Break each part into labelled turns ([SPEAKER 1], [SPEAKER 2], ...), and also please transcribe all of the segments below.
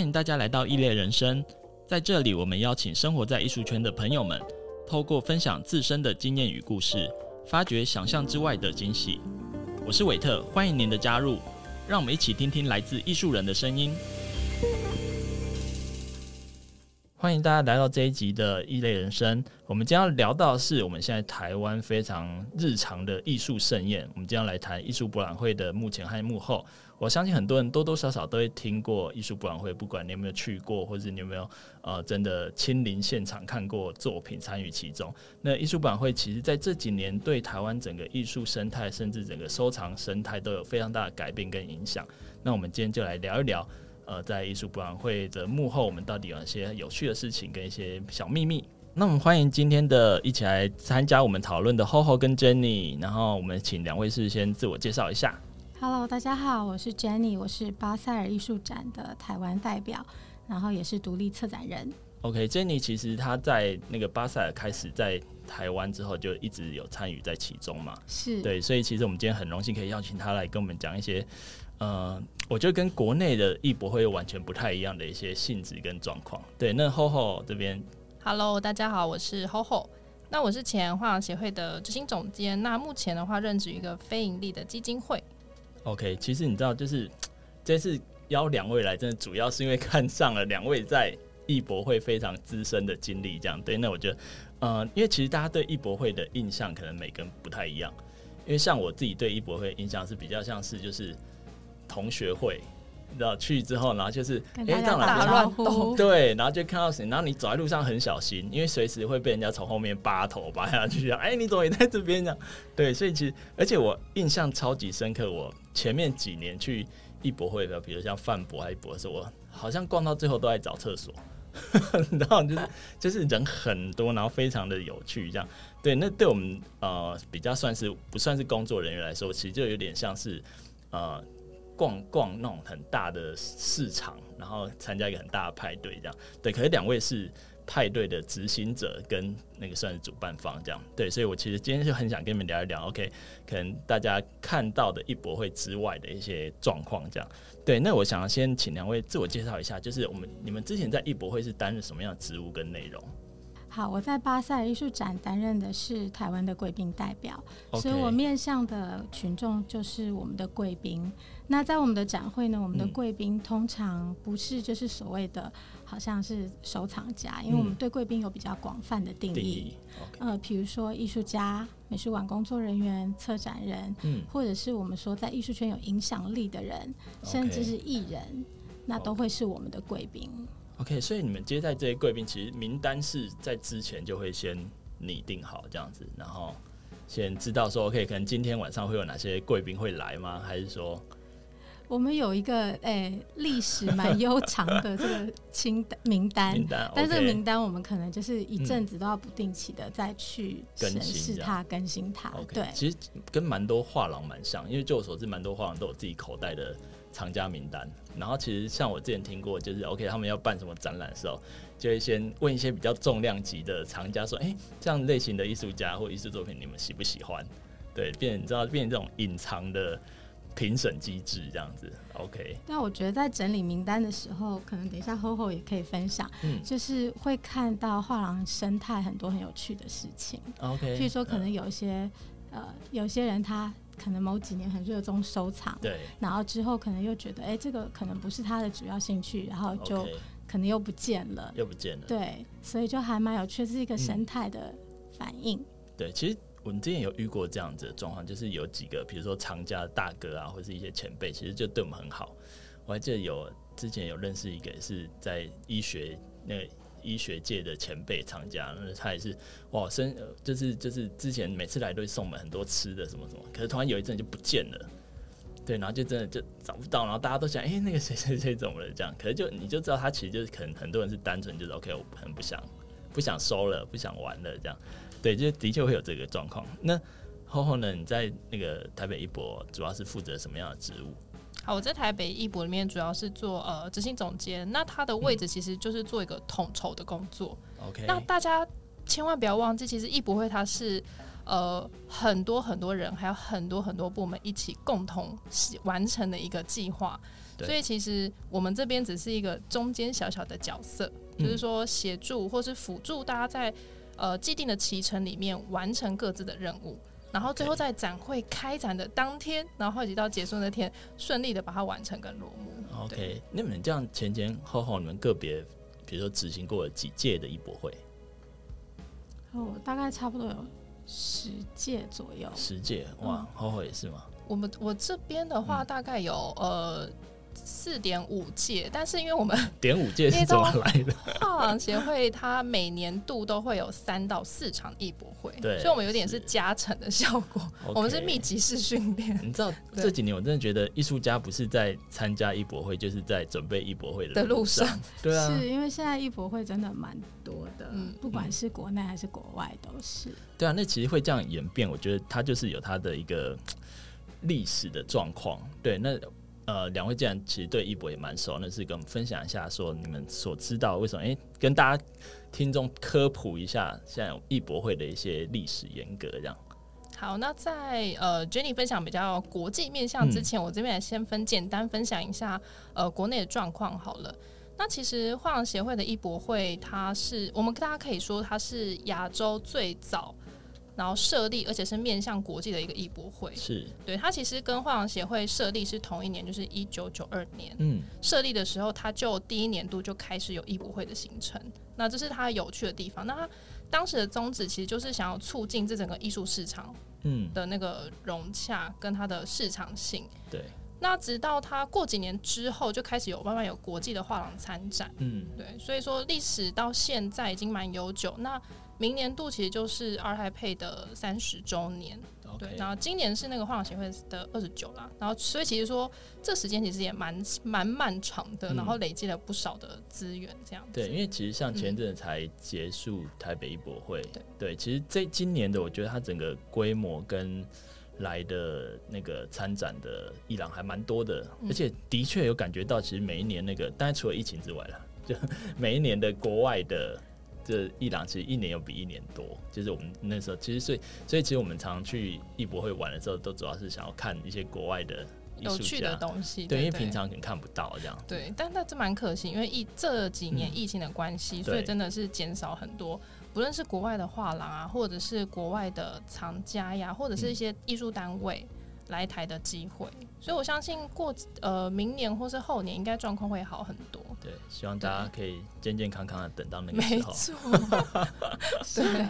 [SPEAKER 1] 欢迎大家来到异类人生，在这里，我们邀请生活在艺术圈的朋友们，透过分享自身的经验与故事，发掘想象之外的惊喜。我是韦特，欢迎您的加入，让我们一起听听来自艺术人的声音。欢迎大家来到这一集的异类人生。我们将要聊到的是我们现在台湾非常日常的艺术盛宴。我们将要来谈艺术博览会的幕前和幕后。我相信很多人多多少少都会听过艺术博览会，不管你有没有去过，或者你有没有呃真的亲临现场看过作品，参与其中。那艺术博览会其实在这几年对台湾整个艺术生态，甚至整个收藏生态都有非常大的改变跟影响。那我们今天就来聊一聊。呃，在艺术博览会的幕后，我们到底有哪些有趣的事情跟一些小秘密？那我们欢迎今天的一起来参加我们讨论的 Hoho 跟 Jenny，然后我们请两位事先自我介绍一下。
[SPEAKER 2] Hello，大家好，我是 Jenny，我是巴塞尔艺术展的台湾代表，然后也是独立策展人。
[SPEAKER 1] OK，Jenny 其实她在那个巴塞尔开始在台湾之后，就一直有参与在其中嘛。
[SPEAKER 2] 是
[SPEAKER 1] 对，所以其实我们今天很荣幸可以邀请她来跟我们讲一些。呃，我觉得跟国内的艺博会完全不太一样的一些性质跟状况。对，那 Hoho 这边
[SPEAKER 3] ，Hello，大家好，我是 Hoho。那我是前画廊协会的执行总监。那目前的话，任职于一个非盈利的基金会。
[SPEAKER 1] OK，其实你知道，就是 这次邀两位来，真的主要是因为看上了两位在艺博会非常资深的经历。这样对，那我觉得，呃，因为其实大家对艺博会的印象可能每个人不太一样。因为像我自己对艺博会印象是比较像是就是。同学会，你知道去之后，然后就是哎，这样
[SPEAKER 2] 打招呼，
[SPEAKER 1] 对，然后就看到谁，然后你走在路上很小心，因为随时会被人家从后面扒头扒下去，哎，你怎么也在这边这样？对，所以其实，而且我印象超级深刻，我前面几年去艺博会的，比如像范博还艺博的时候，我好像逛到最后都在找厕所，然后就是就是人很多，然后非常的有趣，这样。对，那对我们呃比较算是不算是工作人员来说，其实就有点像是呃。逛逛那种很大的市场，然后参加一个很大的派对，这样对。可是两位是派对的执行者跟那个算是主办方，这样对。所以我其实今天就很想跟你们聊一聊，OK？可能大家看到的艺博会之外的一些状况，这样对。那我想要先请两位自我介绍一下，就是我们你们之前在艺博会是担任什么样的职务跟内容？
[SPEAKER 2] 好，我在巴塞尔艺术展担任的是台湾的贵宾代表.所以我面向的群众就是我们的贵宾。那在我们的展会呢，我们的贵宾通常不是就是所谓的好像是收藏家，嗯、因为我们对贵宾有比较广泛的定义。定义 okay. 呃，比如说艺术家、美术馆工作人员、策展人，嗯，或者是我们说在艺术圈有影响力的人甚至是艺人，那都会是我们的贵宾。
[SPEAKER 1] OK，所以你们接待这些贵宾，其实名单是在之前就会先拟定好这样子，然后先知道说 OK，可能今天晚上会有哪些贵宾会来吗？还是说
[SPEAKER 2] 我们有一个诶历史蛮悠长的这个清单名单，名单，但这个名单我们可能就是一阵子都要不定期的再去审视它、更新它。对，
[SPEAKER 1] 其实跟蛮多画廊蛮像，因为就我所知，蛮多画廊都有自己口袋的。藏家名单，然后其实像我之前听过，就是 OK，他们要办什么展览的时候，就会先问一些比较重量级的藏家说：“哎、欸，这样类型的艺术家或艺术作品，你们喜不喜欢？”对，变成你知道变成这种隐藏的评审机制这样子。OK。
[SPEAKER 2] 那我觉得在整理名单的时候，可能等一下 Hoho 也可以分享，嗯，就是会看到画廊生态很多很有趣的事情。OK。譬如说，可能有一些、嗯、呃，有些人他。可能某几年很热衷收藏，对，然后之后可能又觉得，哎、欸，这个可能不是他的主要兴趣，然后就可能又不见了，
[SPEAKER 1] 又不见了，
[SPEAKER 2] 对，所以就还蛮有趣，是一个生态的反应、嗯。
[SPEAKER 1] 对，其实我们之前有遇过这样子的状况，就是有几个，比如说藏家大哥啊，或是一些前辈，其实就对我们很好。我还记得有之前有认识一个是在医学那个。医学界的前辈藏家，那他也是哇，生就是就是之前每次来都会送我们很多吃的什么什么，可是突然有一阵就不见了，对，然后就真的就找不到，然后大家都想，哎、那个谁谁谁怎么了这样？可是就你就知道他其实就是可能很多人是单纯就是 OK，我很不想不想收了，不想玩了这样，对，就的确会有这个状况。那 Hoho 呢？你在那个台北艺博主要是负责什么样的职务？
[SPEAKER 3] 好，我在台北艺博里面主要是做呃执行总监，那他的位置其实就是做一个统筹的工作。OK，、嗯、那大家千万不要忘记，其实艺博会它是呃很多很多人，还有很多很多部门一起共同完成的一个计划。所以其实我们这边只是一个中间小小的角色，嗯、就是说协助或是辅助大家在呃既定的期程里面完成各自的任务，然后最后在展会开展的当天，然后一直到结束那天顺利的把它完成跟落幕。
[SPEAKER 1] OK，那你们这样前前后后你们个别比如说执行过了几届的艺博会？
[SPEAKER 2] 哦，大概差不多有十届左右。
[SPEAKER 1] 十届哇，后后、嗯、也是吗？
[SPEAKER 3] 我们我这边的话大概有、嗯、呃。四点五届，但是因为我们
[SPEAKER 1] 点五届 是怎么来的？
[SPEAKER 3] 画廊协会它每年度都会有三到四场艺博会，
[SPEAKER 1] 对，
[SPEAKER 3] 所以我们有点是加成的效果。我们是密集式训练。
[SPEAKER 1] 你知道这几年我真的觉得艺术家不是在参加艺博会，就是在准备艺博会的路上。对啊，
[SPEAKER 2] 是因为现在艺博会真的蛮多的，嗯，不管是国内还是国外都是。
[SPEAKER 1] 对啊，那其实会这样演变，我觉得它就是有它的一个历史的状况。对，那。呃，两位既然其实对艺博也蛮熟，那是跟我们分享一下，说你们所知道为什么？哎、跟大家听众科普一下，现在艺博会的一些历史沿革这样。
[SPEAKER 3] 好，那在呃 Jenny 分享比较国际面向之前，我这边也先分简单分享一下呃国内的状况好了。那其实画廊协会的艺博会，它是我们大家可以说它是亚洲最早。然后设立，而且是面向国际的一个艺博会，
[SPEAKER 1] 是
[SPEAKER 3] 对它其实跟画廊协会设立是同一年，就是一九九二年。
[SPEAKER 1] 嗯，
[SPEAKER 3] 设立的时候，它就第一年度就开始有艺博会的形成。那这是它有趣的地方。那它当时的宗旨其实就是想要促进这整个艺术市场，嗯的那个融洽跟它的市场性。
[SPEAKER 1] 对。
[SPEAKER 3] 那直到它过几年之后，就开始有慢慢有国际的画廊参展。嗯，对。所以说历史到现在已经蛮悠久。那明年度其实就是二胎配的三十周年.对，然后今年是那个画廊协会的二十九啦，然后所以其实说这时间其实也蛮蛮漫长的，嗯、然后累积了不少的资源，这样子。
[SPEAKER 1] 对，因为其实像前阵子才结束台北艺博会，嗯、对，其实这今年的我觉得它整个规模跟来的那个参展的伊朗还蛮多的，嗯、而且的确有感觉到，其实每一年那个，当然除了疫情之外啦，就 每一年的国外的。这伊朗其实一年又比一年多，就是我们那时候其实所以所以其实我们常常去艺博会玩的时候，都主要是想要看一些国外的
[SPEAKER 3] 有趣的东西，
[SPEAKER 1] 对，因为平常可能看不到这样。
[SPEAKER 3] 对，但那这蛮可惜，因为疫这几年疫情的关系，嗯、所以真的是减少很多，不论是国外的画廊啊，或者是国外的藏家呀，或者是一些艺术单位。嗯来台的机会，所以我相信过呃明年或是后年应该状况会好很多。
[SPEAKER 1] 对，希望大家可以健健康康的等到那个时候。
[SPEAKER 3] 没错，对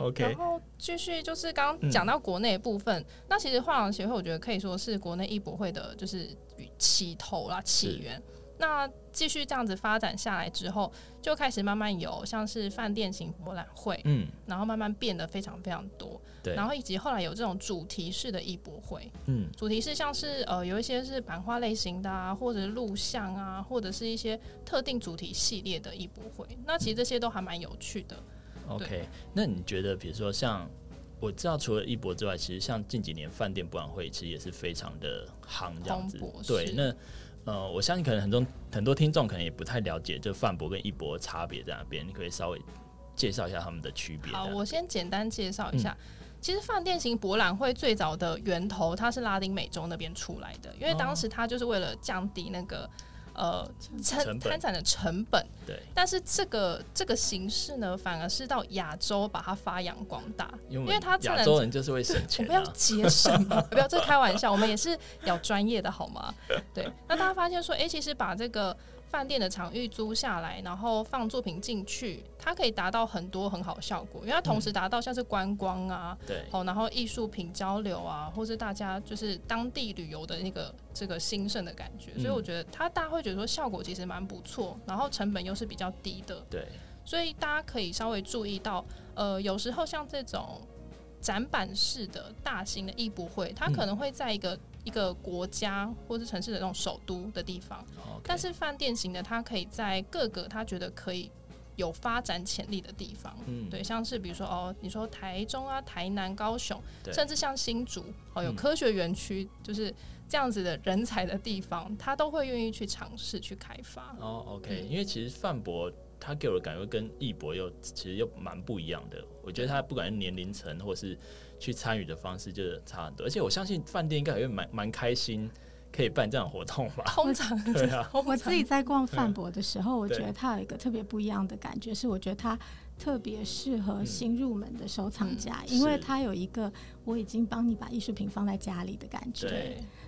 [SPEAKER 1] ，OK。
[SPEAKER 3] 然后继续就是刚刚讲到国内的部分，嗯、那其实画廊协会我觉得可以说是国内艺博会的就是起头啦，起源。那继续这样子发展下来之后，就开始慢慢有像是饭店型博览会，嗯，然后慢慢变得非常非常多，
[SPEAKER 1] 对，
[SPEAKER 3] 然后以及后来有这种主题式的艺博会，
[SPEAKER 1] 嗯，
[SPEAKER 3] 主题是像是呃有一些是版画类型的啊，或者是录像啊，或者是一些特定主题系列的艺博会，那其实这些都还蛮有趣的。
[SPEAKER 1] OK，那你觉得比如说像我知道除了艺博之外，其实像近几年饭店博览会其实也是非常的夯这样子，对，那。呃，我相信可能很多很多听众可能也不太了解，就饭博跟艺博差别在哪边？你可以稍微介绍一下他们的区别。
[SPEAKER 3] 好，我先简单介绍一下。嗯、其实饭店型博览会最早的源头，它是拉丁美洲那边出来的，因为当时它就是为了降低那个。呃，参参展的成本，
[SPEAKER 1] 对，
[SPEAKER 3] 但是这个这个形式呢，反而是到亚洲把它发扬光大，因为它
[SPEAKER 1] 亚洲人就是会省钱，啊，
[SPEAKER 3] 我们要节省嘛，不要这开玩笑，我们也是要专业的好吗？对，那大家发现说，哎、欸，其实把这个。饭店的场域租下来，然后放作品进去，它可以达到很多很好的效果，因为它同时达到像是观光啊，
[SPEAKER 1] 对、嗯，
[SPEAKER 3] 好，然后艺术品交流啊，或是大家就是当地旅游的那个这个兴盛的感觉，所以我觉得它大家会觉得说效果其实蛮不错，然后成本又是比较低的，
[SPEAKER 1] 对，
[SPEAKER 3] 所以大家可以稍微注意到，呃，有时候像这种展板式的大型的艺博会，它可能会在一个。一个国家或是城市的那种首都的地方，Okay. 但是饭店型的，它可以在各个他觉得可以有发展潜力的地方，嗯，对，像是比如说哦，你说台中啊、台南、高雄，甚至像新竹哦，有科学园区，就是这样子的人才的地方，他都会愿意去尝试去开发。
[SPEAKER 1] 哦，OK，、嗯、因为其实饭博。他给我的感觉跟艺博又其实又蛮不一样的。我觉得他不管是年龄层或是去参与的方式，就是差很多。而且我相信饭店应该也会蛮蛮开心。可以办这样活动吧？
[SPEAKER 3] 通常对啊，
[SPEAKER 2] 我自己在逛饭博的时候，我觉得它有一个特别不一样的感觉，是我觉得它特别适合新入门的收藏家，嗯、因为它有一个我已经帮你把艺术品放在家里的感觉，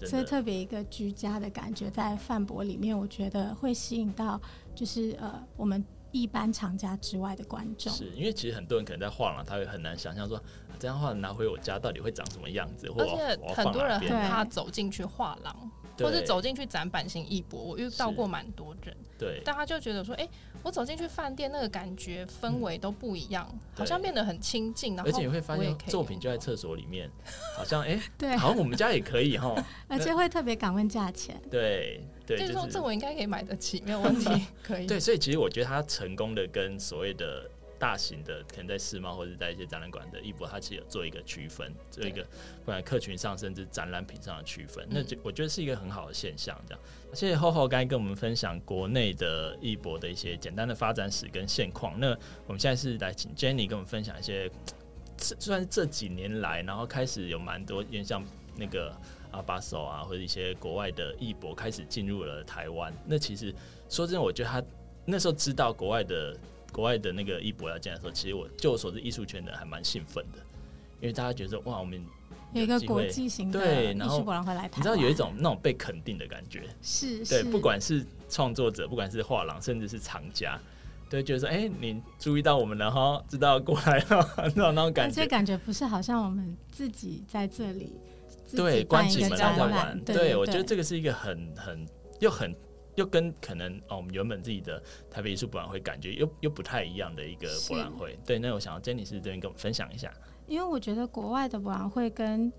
[SPEAKER 2] 对，所以特别一个居家的感觉在饭博里面，我觉得会吸引到就是呃我们一般藏家之外的观众。
[SPEAKER 1] 是因为其实很多人可能在画廊，他会很难想象说这样的话拿回我家到底会长什么样子，或者
[SPEAKER 3] 很多人很怕走进去画廊。或是走进去展板型艺博，我遇到过蛮多人，
[SPEAKER 1] 对，
[SPEAKER 3] 大家就觉得说，哎、欸，我走进去饭店那个感觉氛围都不一样，嗯、好像变得很亲近，然后
[SPEAKER 1] 而且你会发现作品就在厕所里面，好像哎，欸、
[SPEAKER 2] 对，
[SPEAKER 1] 好像我们家也可以哈，
[SPEAKER 2] 而且会特别敢问价钱，
[SPEAKER 1] 对对，
[SPEAKER 3] 就是说这我应该可以买得起，没有问题，可以，
[SPEAKER 1] 对，所以其实我觉得他成功的跟所谓的。大型的可能在世贸或者在一些展览馆的艺博，它其实有做一个区分，做一个不管客群上甚至展览品上的区分，那就我觉得是一个很好的现象。这样，谢谢厚厚刚才跟我们分享国内的艺博的一些简单的发展史跟现况。那我们现在是来请 Jenny 跟我们分享一些，就算是这几年来，然后开始有蛮多，因为像那个阿巴索啊，或者一些国外的艺博开始进入了台湾。那其实说真的，我觉得他那时候知道国外的。国外的那个艺博要进来的时候，其实我就我所知，艺术圈的还蛮兴奋的，因为大家觉得哇，我们有，
[SPEAKER 2] 有一个国际型的艺术博览会来台，
[SPEAKER 1] 你知道有一种那种被肯定的感觉，
[SPEAKER 2] 是，
[SPEAKER 1] 对，不管是创作者，不管是画廊，甚至是藏家，对，觉得说，哎、欸，你注意到我们了哈，知道过来了，那种那种感觉，
[SPEAKER 2] 而且感觉不是好像我们自己在这里，
[SPEAKER 1] 对，关起门来在玩，对，
[SPEAKER 2] 对，
[SPEAKER 1] 我觉得这个是一个很很又很。又跟可能哦，我们原本自己的台北艺术博览会感觉又又不太一样的一个博览会。对，那我想要 Jenny 是这边跟我们分享一下。
[SPEAKER 2] 因为我觉得国外的博览会跟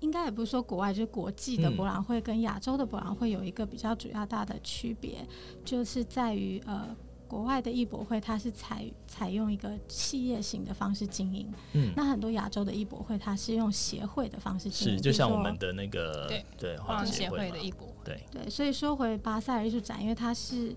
[SPEAKER 2] 应该也不是说国外，就是国际的博览会跟亚洲的博览会有一个比较主要大的区别，就是在于呃。国外的艺博会，它是采采用一个企业型的方式经营。嗯，那很多亚洲的艺博会，它是用协会的方式经营。
[SPEAKER 1] 是，就像我们的那个
[SPEAKER 3] 对
[SPEAKER 1] 对
[SPEAKER 3] 画廊协会的艺博会。
[SPEAKER 1] 对
[SPEAKER 2] 对，所以说回巴塞尔艺术展，因为它是。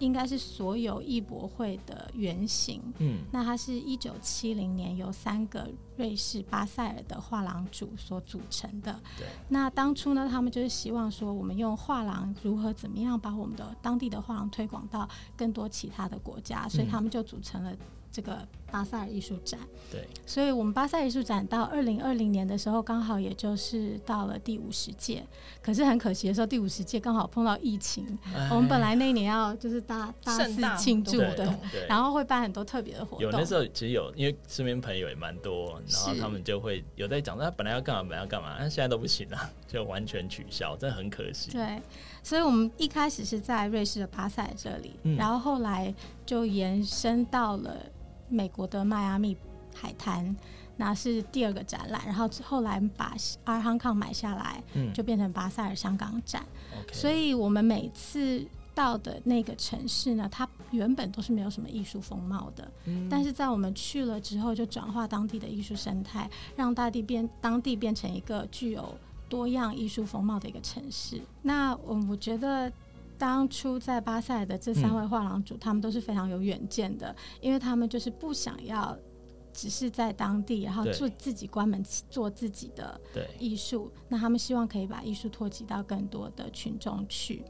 [SPEAKER 2] 应该是所有艺博会的原型。嗯，那它是一九七零年由三个瑞士巴塞尔的画廊主所组成的。
[SPEAKER 1] 对。
[SPEAKER 2] 那当初呢，他们就是希望说，我们用画廊如何怎么样把我们的当地的画廊推广到更多其他的国家，所以他们就组成了。这个巴塞尔艺术展，
[SPEAKER 1] 对，所
[SPEAKER 2] 以我们巴塞尔艺术展到二零二零年的时候，刚好也就是到了第五十届。可是很可惜的时候，第五十届刚好碰到疫情。哎、我们本来那一年要就是 大大肆庆祝的，然后会办很多特别的活动。
[SPEAKER 1] 有那时候其实有，因为身边朋友也蛮多，然后他们就会有在讲，他本来要干嘛，本来要干嘛，但现在都不行了，就完全取消，真的很可惜。
[SPEAKER 2] 对，所以我们一开始是在瑞士的巴塞尔这里，嗯、然后后来就延伸到了。美国的迈阿密海滩，那是第二个展览，然后后来把 ART Hong Kong 买下来，嗯，就变成巴塞尔香港展。所以我们每次到的那个城市呢，它原本都是没有什么艺术风貌的，嗯，但是在我们去了之后，就转化当地的艺术生态，让大地变当地变成一个具有多样艺术风貌的一个城市。那我我觉得。当初在巴塞的这三位画廊主，嗯，他们都是非常有远见的，因为他们就是不想要只是在当地，然后做自己关门做自己的艺术。那他们希望可以把艺术拓及到更多的群众去。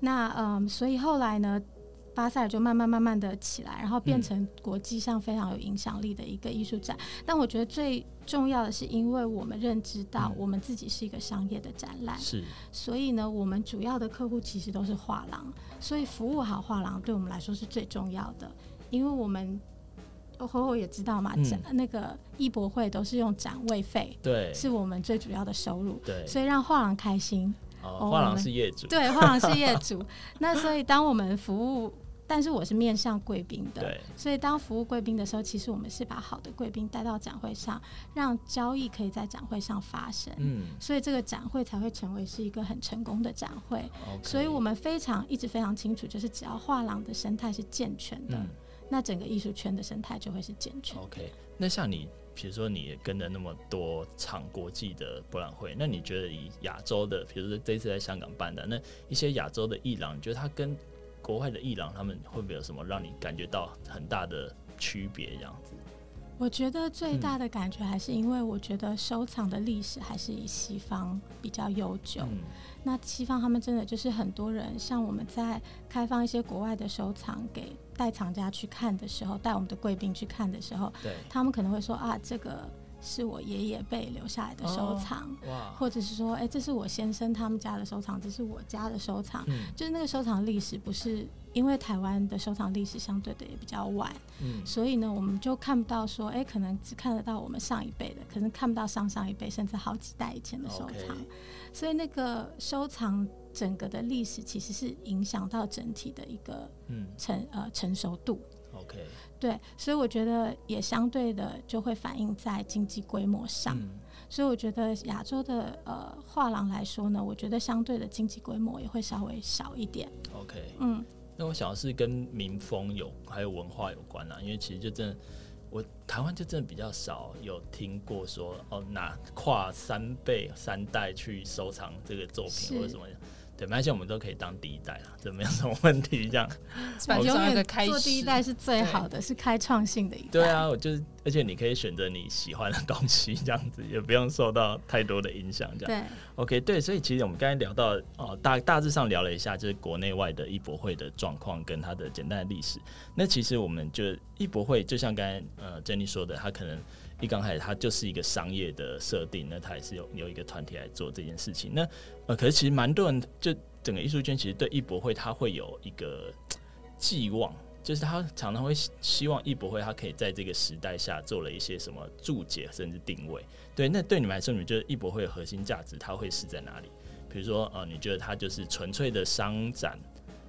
[SPEAKER 2] 那嗯，所以后来呢，巴塞尔就慢慢慢慢的起来，然后变成国际上非常有影响力的一个艺术展。嗯。但我觉得最重要的是，因为我们认知到我们自己是一个商业的展览，
[SPEAKER 1] 是，
[SPEAKER 2] 所以呢，我们主要的客户其实都是画廊，所以服务好画廊对我们来说是最重要的。因为我们火火也知道嘛，展、嗯、那个艺博会都是用展位费，
[SPEAKER 1] 对，
[SPEAKER 2] 是我们最主要的收入，
[SPEAKER 1] 对，
[SPEAKER 2] 所以让画廊开心，
[SPEAKER 1] 哦，画廊是业主，
[SPEAKER 2] 对，画廊是业主，那所以当我们服务。但是我是面向贵宾的，所以当服务贵宾的时候，其实我们是把好的贵宾带到展会上，让交易可以在展会上发生。嗯，所以这个展会才会成为是一个很成功的展会。所以我们非常一直非常清楚，就是只要画廊的生态是健全的，嗯、那整个艺术圈的生态就会是健全。
[SPEAKER 1] OK，那像你，比如说你也跟了那么多场国际的博览会，那你觉得以亚洲的，比如说这次在香港办的那一些亚洲的艺廊，你觉得它跟国外的艺廊，他们会不会有什么让你感觉到很大的区别？这样子？
[SPEAKER 2] 我觉得最大的感觉还是因为我觉得收藏的历史还是以西方比较悠久。嗯、那西方他们真的就是很多人，像我们在开放一些国外的收藏给带藏家去看的时候，带我们的贵宾去看的时候，
[SPEAKER 1] 对，
[SPEAKER 2] 他们可能会说啊，这个。是我爷爷辈留下来的收藏，
[SPEAKER 1] 哦、
[SPEAKER 2] 或者是说，哎、欸，这是我先生他们家的收藏，这是我家的收藏，嗯、就是那个收藏历史不是因为台湾的收藏历史相对的也比较晚，嗯、所以呢，我们就看不到说，哎、欸，可能只看得到我们上一辈的，可能看不到上上一辈，甚至好几代以前的收藏。所以那个收藏整个的历史其实是影响到整体的一个成、嗯、呃成熟度。
[SPEAKER 1] OK，
[SPEAKER 2] 对，所以我觉得也相对的就会反映在经济规模上。嗯、所以我觉得亚洲的呃画廊来说呢，我觉得相对的经济规模也会稍微小一点。
[SPEAKER 1] OK，嗯，那我想的是跟民风有还有文化有关啊，因为其实就真的我台湾就真的比较少有听过说哦，拿跨三辈三代去收藏这个作品或者什么。对，没关系，我们都可以当第一代了，这没有什么问题。这样，
[SPEAKER 2] 反正永远做第一代是最好的，是开创性的一代。
[SPEAKER 1] 对啊，我就是，而且你可以选择你喜欢的东西，这样子也不用受到太多的影响。这样，
[SPEAKER 2] 对
[SPEAKER 1] ，OK，对，所以其实我们刚才聊到哦，大大致上聊了一下，就是国内外的艺博会的状况跟它的简单的历史。那其实我们就艺博会，就像刚才呃 Jenny 说的，它可能。一刚开始，它就是一个商业的设定，那它也是有有一个团体来做这件事情。那呃，可是其实蛮多人，就整个艺术圈其实对艺博会，它会有一个寄望，就是他常常会希望艺博会它可以在这个时代下做了一些什么注解，甚至定位。对，那对你们来说，你觉得艺博会的核心价值它会是在哪里？比如说呃，你觉得它就是纯粹的商展，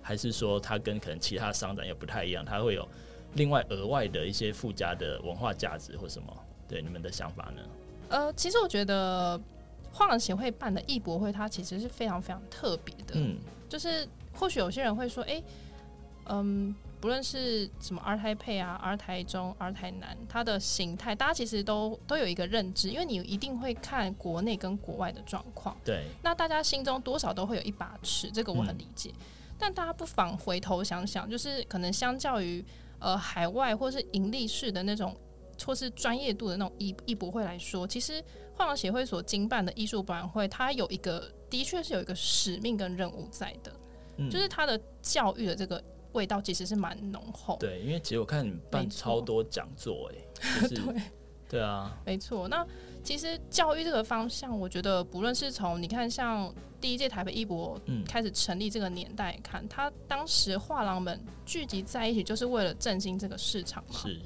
[SPEAKER 1] 还是说它跟可能其他商展也不太一样，它会有另外额外的一些附加的文化价值或什么？对你们的想法呢？
[SPEAKER 3] 呃，其实我觉得画廊协会办的艺博会，它其实是非常非常特别的。嗯，就是或许有些人会说，哎、欸，嗯，不论是什么 ART TAIPEI 啊、ART 台中、ART 台南，它的形态，大家其实都都有一个认知，因为你一定会看国内跟国外的状况。
[SPEAKER 1] 对，
[SPEAKER 3] 那大家心中多少都会有一把尺，这个我很理解。嗯、但大家不妨回头想想，就是可能相较于呃海外或是盈利式的那种。或是专业度的那种艺艺博会来说，其实画廊协会所经办的艺术博览会，它有一个的确是有一个使命跟任务在的，嗯、就是它的教育的这个味道其实是蛮浓厚。
[SPEAKER 1] 对，因为其实我看你办超多讲座、欸，哎，就是、对对啊，
[SPEAKER 3] 没错。那其实教育这个方向，我觉得不论是从你看像第一届台北艺博开始成立这个年代看，它、嗯、当时画廊们聚集在一起，就是为了振兴这个市场嘛。
[SPEAKER 1] 是。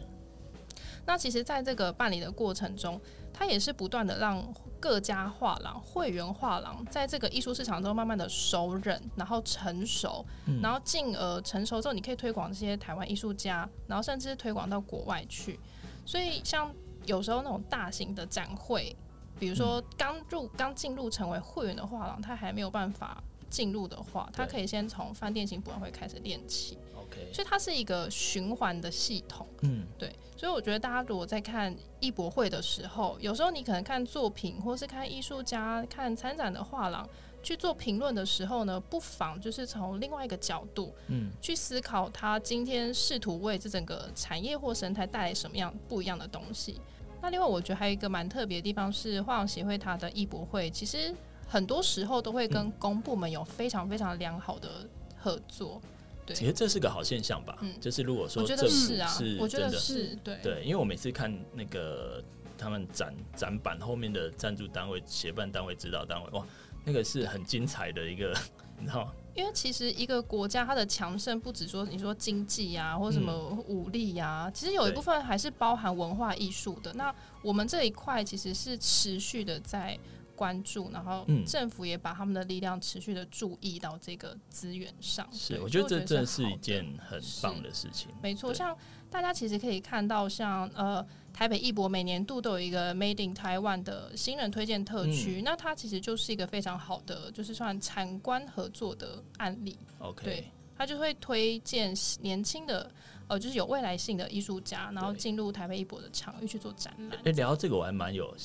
[SPEAKER 3] 那其实，在这个办理的过程中，它也是不断的让各家画廊、会员画廊在这个艺术市场中慢慢的熟稔，然后成熟，嗯、然后进而成熟之后，你可以推广这些台湾艺术家，然后甚至推广到国外去。所以，像有时候那种大型的展会，比如说刚入、刚进入成为会员的画廊，他还没有办法进入的话，他可以先从饭店型博览会开始练起。Okay. 所以它是一个循环的系统，嗯，对，所以我觉得大家如果在看艺博会的时候，有时候你可能看作品，或是看艺术家、看参展的画廊去做评论的时候呢，不妨就是从另外一个角度，嗯，去思考他今天试图为这整个产业或生态带来什么样不一样的东西。那另外，我觉得还有一个蛮特别的地方是，画廊协会它的艺博会其实很多时候都会跟公部门有非常非常良好的合作。对
[SPEAKER 1] 其实这是个好现象吧，嗯、就是如果说
[SPEAKER 3] 这
[SPEAKER 1] 是
[SPEAKER 3] 是啊，
[SPEAKER 1] 是
[SPEAKER 3] 我觉得是对
[SPEAKER 1] 对，因为我每次看那个他们展展板后面的赞助单位、协办单位、指导单位，哇，那个是很精彩的一个，你知道吗？
[SPEAKER 3] 因为其实一个国家它的强盛不止说你说经济啊，或什么武力呀、啊，嗯、其实有一部分还是包含文化艺术的。那我们这一块其实是持续的在。关注，然后政府也把他们的力量持续的注意到这个资源上。
[SPEAKER 1] 是，我觉得这真的是一件很棒的事情。
[SPEAKER 3] 没
[SPEAKER 1] 错，
[SPEAKER 3] 像大家其实可以看到像，像呃台北艺博每年度都有一个 Made in Taiwan 的新人推荐特区，嗯、那它其实就是一个非常好的，就是算产官合作的案例。
[SPEAKER 1] OK，
[SPEAKER 3] 对，他就会推荐年轻的呃，就是有未来性的艺术家，然后进入台北艺博的场域去做展览。哎，
[SPEAKER 1] 聊到这个我还蛮有。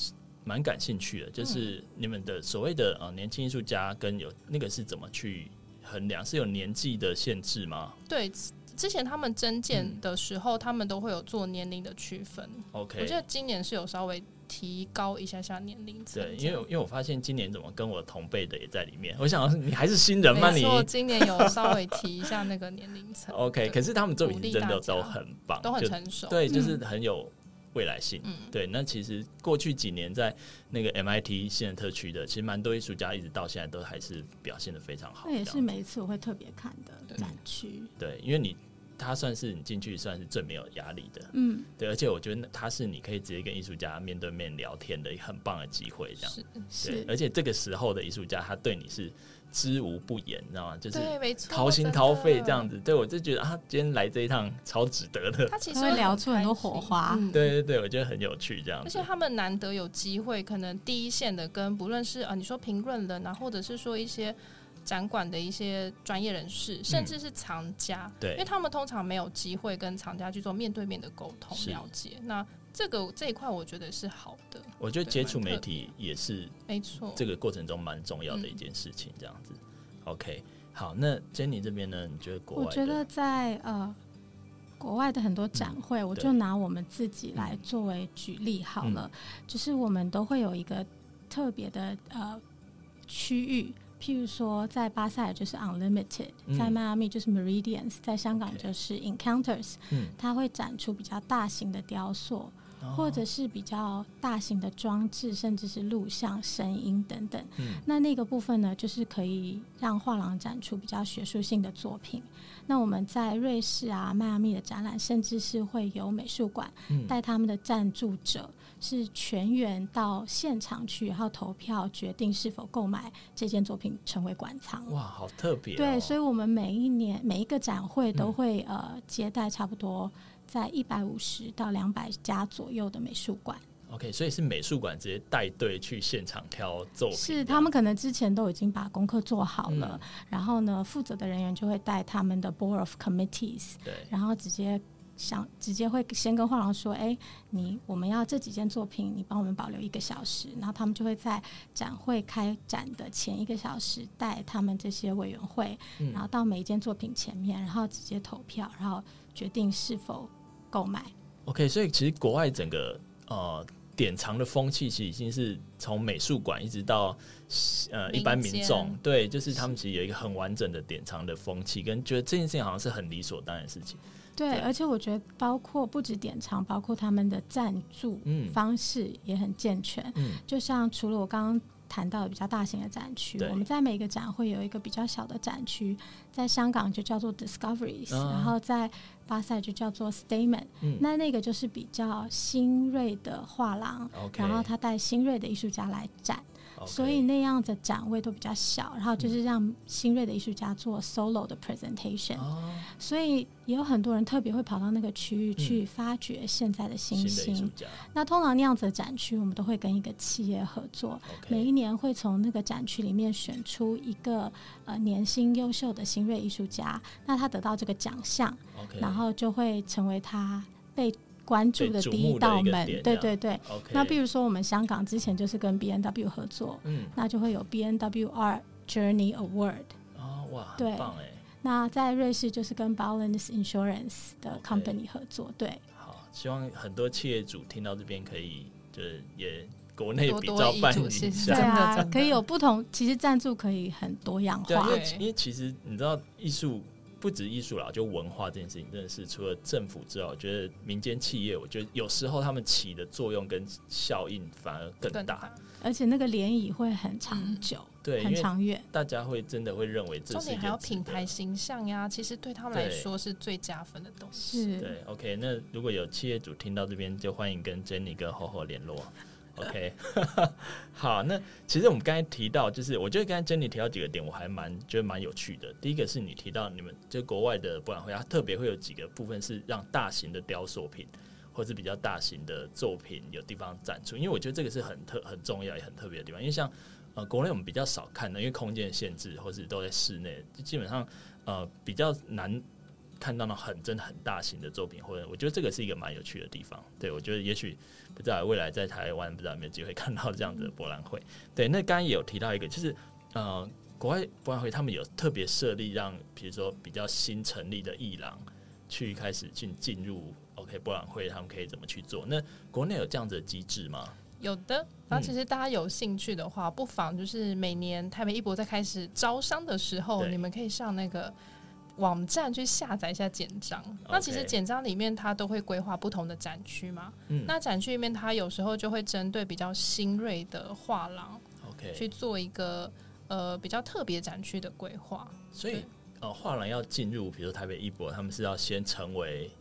[SPEAKER 1] 蛮感兴趣的，就是你们的所谓的呃年轻艺术家跟有那个是怎么去衡量？是有年纪的限制吗？
[SPEAKER 3] 对，之前他们征件的时候，嗯、他们都会有做年龄的区分。
[SPEAKER 1] OK，
[SPEAKER 3] 我觉得今年是有稍微提高一下下年龄层。
[SPEAKER 1] 对，因为因为我发现今年怎么跟我同辈的也在里面。我想你还是新人吗？你
[SPEAKER 3] 今年有稍微提一下那个年龄层。
[SPEAKER 1] OK，可是他们作品真的都很棒，
[SPEAKER 3] 都很成熟。
[SPEAKER 1] 对，就是很有。未来性，嗯，对，那其实过去几年在那个 MIT 现在特区的，其实蛮多艺术家一直到现在都还是表现的非常好。
[SPEAKER 2] 那也是每一次我会特别看的展区，
[SPEAKER 1] 对，因为你他算是你进去算是最没有压力的，
[SPEAKER 2] 嗯，
[SPEAKER 1] 对，而且我觉得他是你可以直接跟艺术家面对面聊天的一个很棒的机会，这样。
[SPEAKER 3] 是，
[SPEAKER 1] 对，而且这个时候的艺术家他对你是。知无不言，你知道吗？就是掏
[SPEAKER 3] 心
[SPEAKER 1] 掏肺这样子。对，我就觉得啊，今天来这一趟超值得的。
[SPEAKER 2] 他其实会聊出很多火花。
[SPEAKER 1] 嗯、对对对，我觉得很有趣这样子。
[SPEAKER 3] 而且他们难得有机会，可能第一线的跟不论是啊，你说评论人啊，或者是说一些展馆的一些专业人士，甚至是藏家，
[SPEAKER 1] 对、嗯，
[SPEAKER 3] 因为他们通常没有机会跟藏家去做面对面的沟通了解。那这个这一块，我觉得是好的。
[SPEAKER 1] 我觉得接触媒体也是
[SPEAKER 3] 没错，
[SPEAKER 1] 这个过程中蛮重要的一件事情。这样子、嗯、，OK，好，那 Jenny 这边呢？你觉得国外？
[SPEAKER 2] 我觉得在呃国外的很多展会，嗯、我就拿我们自己来作为举例好了。嗯、就是我们都会有一个特别的呃区域，譬如说在巴塞尔就是 Unlimited，、嗯、在迈阿密就是 Meridians，在香港就是 Encounters，、嗯、它会展出比较大型的雕塑。或者是比较大型的装置，甚至是录像、声音等等。
[SPEAKER 1] 嗯，
[SPEAKER 2] 那那个部分呢，就是可以让画廊展出比较学术性的作品。那我们在瑞士啊、迈阿密的展览，甚至是会有美术馆带他们的赞助者，是全员到现场去，然后投票决定是否购买这件作品成为馆藏。
[SPEAKER 1] 哇，好特别哦！
[SPEAKER 2] 对，所以我们每一年每一个展会都会呃接待差不多。在一百五十到两百家左右的美术馆
[SPEAKER 1] ，OK，所以是美术馆直接带队去现场挑作品，
[SPEAKER 2] 是他们可能之前都已经把功课做好了，
[SPEAKER 1] 嗯、
[SPEAKER 2] 然后呢，负责的人员就会带他们的 board of committees，
[SPEAKER 1] 对，
[SPEAKER 2] 然后直接想直接会先跟画廊说，哎，你我们要这几件作品，你帮我们保留一个小时，然后他们就会在展会开展的前一个小时带他们这些委员会，
[SPEAKER 1] 嗯、
[SPEAKER 2] 然后到每一件作品前面，然后直接投票，然后决定是否。购买
[SPEAKER 1] ，OK，所以其实国外整个呃典藏的风气，其实已经是从美术馆一直到呃一般民众，对，就是他们其实有一个很完整的典藏的风气，跟觉得这件事情好像是很理所当然的事情。
[SPEAKER 2] 对，对，而且我觉得包括不止典藏，包括他们的赞助方式也很健全。
[SPEAKER 1] 嗯，
[SPEAKER 2] 就像除了我刚刚谈到的比较大型的展区，我们在每个展会有一个比较小的展区，在香港就叫做 Discoveries，啊，然后在巴塞就叫做 Statement，
[SPEAKER 1] 嗯，
[SPEAKER 2] 那那个就是比较新锐的画廊然后他带新锐的艺术家来展。所以那样的展位都比较小，然后就是让新锐的艺术家做 solo 的 presentation，
[SPEAKER 1] 嗯。
[SPEAKER 2] 所以也有很多人特别会跑到那个区域去发掘现在的新星。
[SPEAKER 1] 新
[SPEAKER 2] 那通常那样子的展区，我们都会跟一个企业合作.每一年会从那个展区里面选出一个呃年薪优秀的新锐艺术家，那他得到这个奖
[SPEAKER 1] 项.
[SPEAKER 2] 然后就会成为他被。关注的第一道门，对对对。
[SPEAKER 1] Okay.
[SPEAKER 2] 那比如说，我们香港之前就是跟 B N W 合作，
[SPEAKER 1] 嗯，
[SPEAKER 2] 那就会有 B N W Art Journey Award。
[SPEAKER 1] 哦，哇，
[SPEAKER 2] 对，
[SPEAKER 1] 很棒哎。
[SPEAKER 2] 那在瑞士就是跟 Balance Insurance 的 company 合作，okay. 对。
[SPEAKER 1] 好，希望很多企业主听到这边可以，就是也国内比较办一下，
[SPEAKER 2] 对啊，可以有不同。其实赞助可以很多样化，
[SPEAKER 1] 对，因为因为其实你知道艺术。不止艺术啦，就文化这件事情，真的是除了政府之外，我觉得民间企业，我觉得有时候他们起的作用跟效应反而更大，更大，
[SPEAKER 2] 而且那个涟漪会很长久，嗯、
[SPEAKER 1] 对，
[SPEAKER 2] 很长远。
[SPEAKER 1] 大家会真的会认为这是，重点
[SPEAKER 3] 还有品牌形象呀，其实对他们来说是最加分的东西。
[SPEAKER 2] 是，
[SPEAKER 1] 对，OK，那如果有企业主听到这边，就欢迎跟 Jenny 跟厚厚联络。OK，好，那其实我们刚才提到，就是我觉得刚才 Jenny 提到几个点，我还蛮觉得蛮有趣的。第一个是你提到你们就国外的博览会，它特别会有几个部分是让大型的雕塑品或是比较大型的作品有地方展出，因为我觉得这个是很特很重要也很特别的地方。因为像呃国内我们比较少看的，因为空间限制或是都在室内，就基本上呃比较难。看到了很真的很大型的作品，或者我觉得这个是一个蛮有趣的地方。对，我觉得也许不知道未来在台湾不知道有没有机会看到这样子的博览会。对，那刚刚也有提到一个，就是呃，国外博览会他们有特别设立让，比如说比较新成立的艺廊去开始进进入 OK 博览会，他们可以怎么去做？那国内有这样子的机制吗？
[SPEAKER 3] 有的。然后其实大家有兴趣的话，不妨就是每年台北艺博在开始招商的时候，你们可以上那个。网站去下载一下简章，Okay. 那其实简章里面它都会规划不同的展区嘛。嗯，那展区里面它有时候就会针对比较新锐的画廊，OK，去做一个呃比较特别展区的规划。
[SPEAKER 1] 所以呃，画廊要进入，比如说台北艺博，他们是要先成为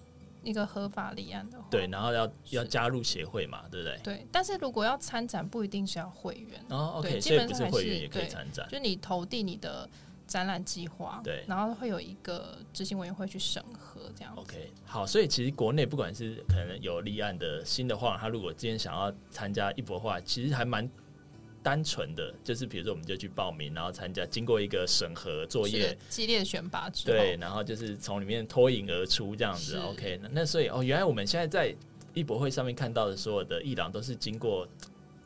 [SPEAKER 3] 一个合法立案的话，
[SPEAKER 1] 对，然后要要加入协会嘛，对不对？
[SPEAKER 3] 对，但是如果要参展，不一定是要会员
[SPEAKER 1] 哦。OK，基本上是会员也可以参展，
[SPEAKER 3] 就你投递你的。展览计划，对，然后会有一个执行委员会去审核，这样。
[SPEAKER 1] OK，好，所以其实国内不管是可能有立案的新的画，他如果今天想要参加艺博画，其实还蛮单纯的，就是比如说我们就去报名，然后参加，经过一个审核作业，
[SPEAKER 3] 激烈选拔之
[SPEAKER 1] 后，对，然后就是从里面脱颖而出这样子。OK，那那所以哦，原来我们现在在艺博会上面看到的所有的艺廊都是经过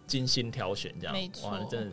[SPEAKER 1] 精心挑选
[SPEAKER 3] 这样，
[SPEAKER 1] 哇，真的。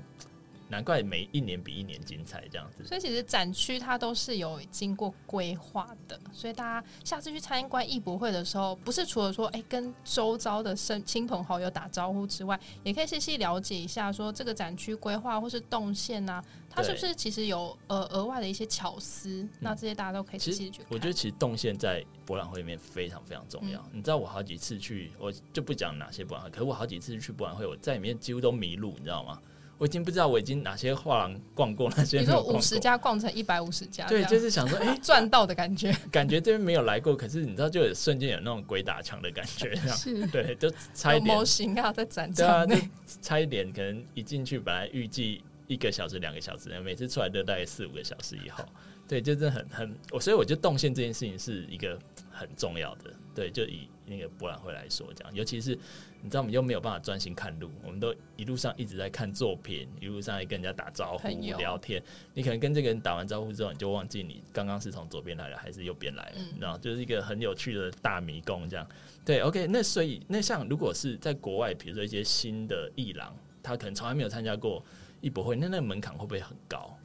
[SPEAKER 1] 难怪每一年比一年精彩这样子，
[SPEAKER 3] 所以其实展区它都是有经过规划的，所以大家下次去参观艺博会的时候，不是除了说哎、欸、跟周遭的亲亲朋好友打招呼之外，也可以细细了解一下说这个展区规划或是动线啊，它是不是其实有呃额外的一些巧思？那这些大家都可以细细去看。
[SPEAKER 1] 我觉得其实动线在博览会里面非常非常重要。嗯、你知道我好几次去，我就不讲哪些博览会，可是我好几次去博览会，我在里面几乎都迷路，你知道吗？我已经不知道我已经哪些画廊逛过，哪些。
[SPEAKER 3] 你说五十家逛成一百五十家，
[SPEAKER 1] 对，就是想说，哎、欸，
[SPEAKER 3] 赚到的感觉。
[SPEAKER 1] 感觉这边没有来过，可是你知道，就有瞬间有那种鬼打墙的感觉，这样
[SPEAKER 3] 是，
[SPEAKER 1] 对，就差一点。
[SPEAKER 3] 模型啊，在展
[SPEAKER 1] 对啊，就差一点，可能一进去本来预计一个小时、两个小时，每次出来都大概四五个小时以后。对，就是很很，我所以我觉得动线这件事情是一个很重要的。对，就以那个博览会来说，这样，尤其是。你知道我们又没有办法专心看路，我们都一路上一直在看作品，一路上也跟人家打招呼、聊天。你可能跟这个人打完招呼之后，你就忘记你刚刚是从左边来的还是右边来的，然后、嗯、就是一个很有趣的大迷宫这样。对，OK，那所以那像如果是在国外，比如说一些新的艺廊，他可能从来没有参加过艺博会，那那个门槛会不会很高？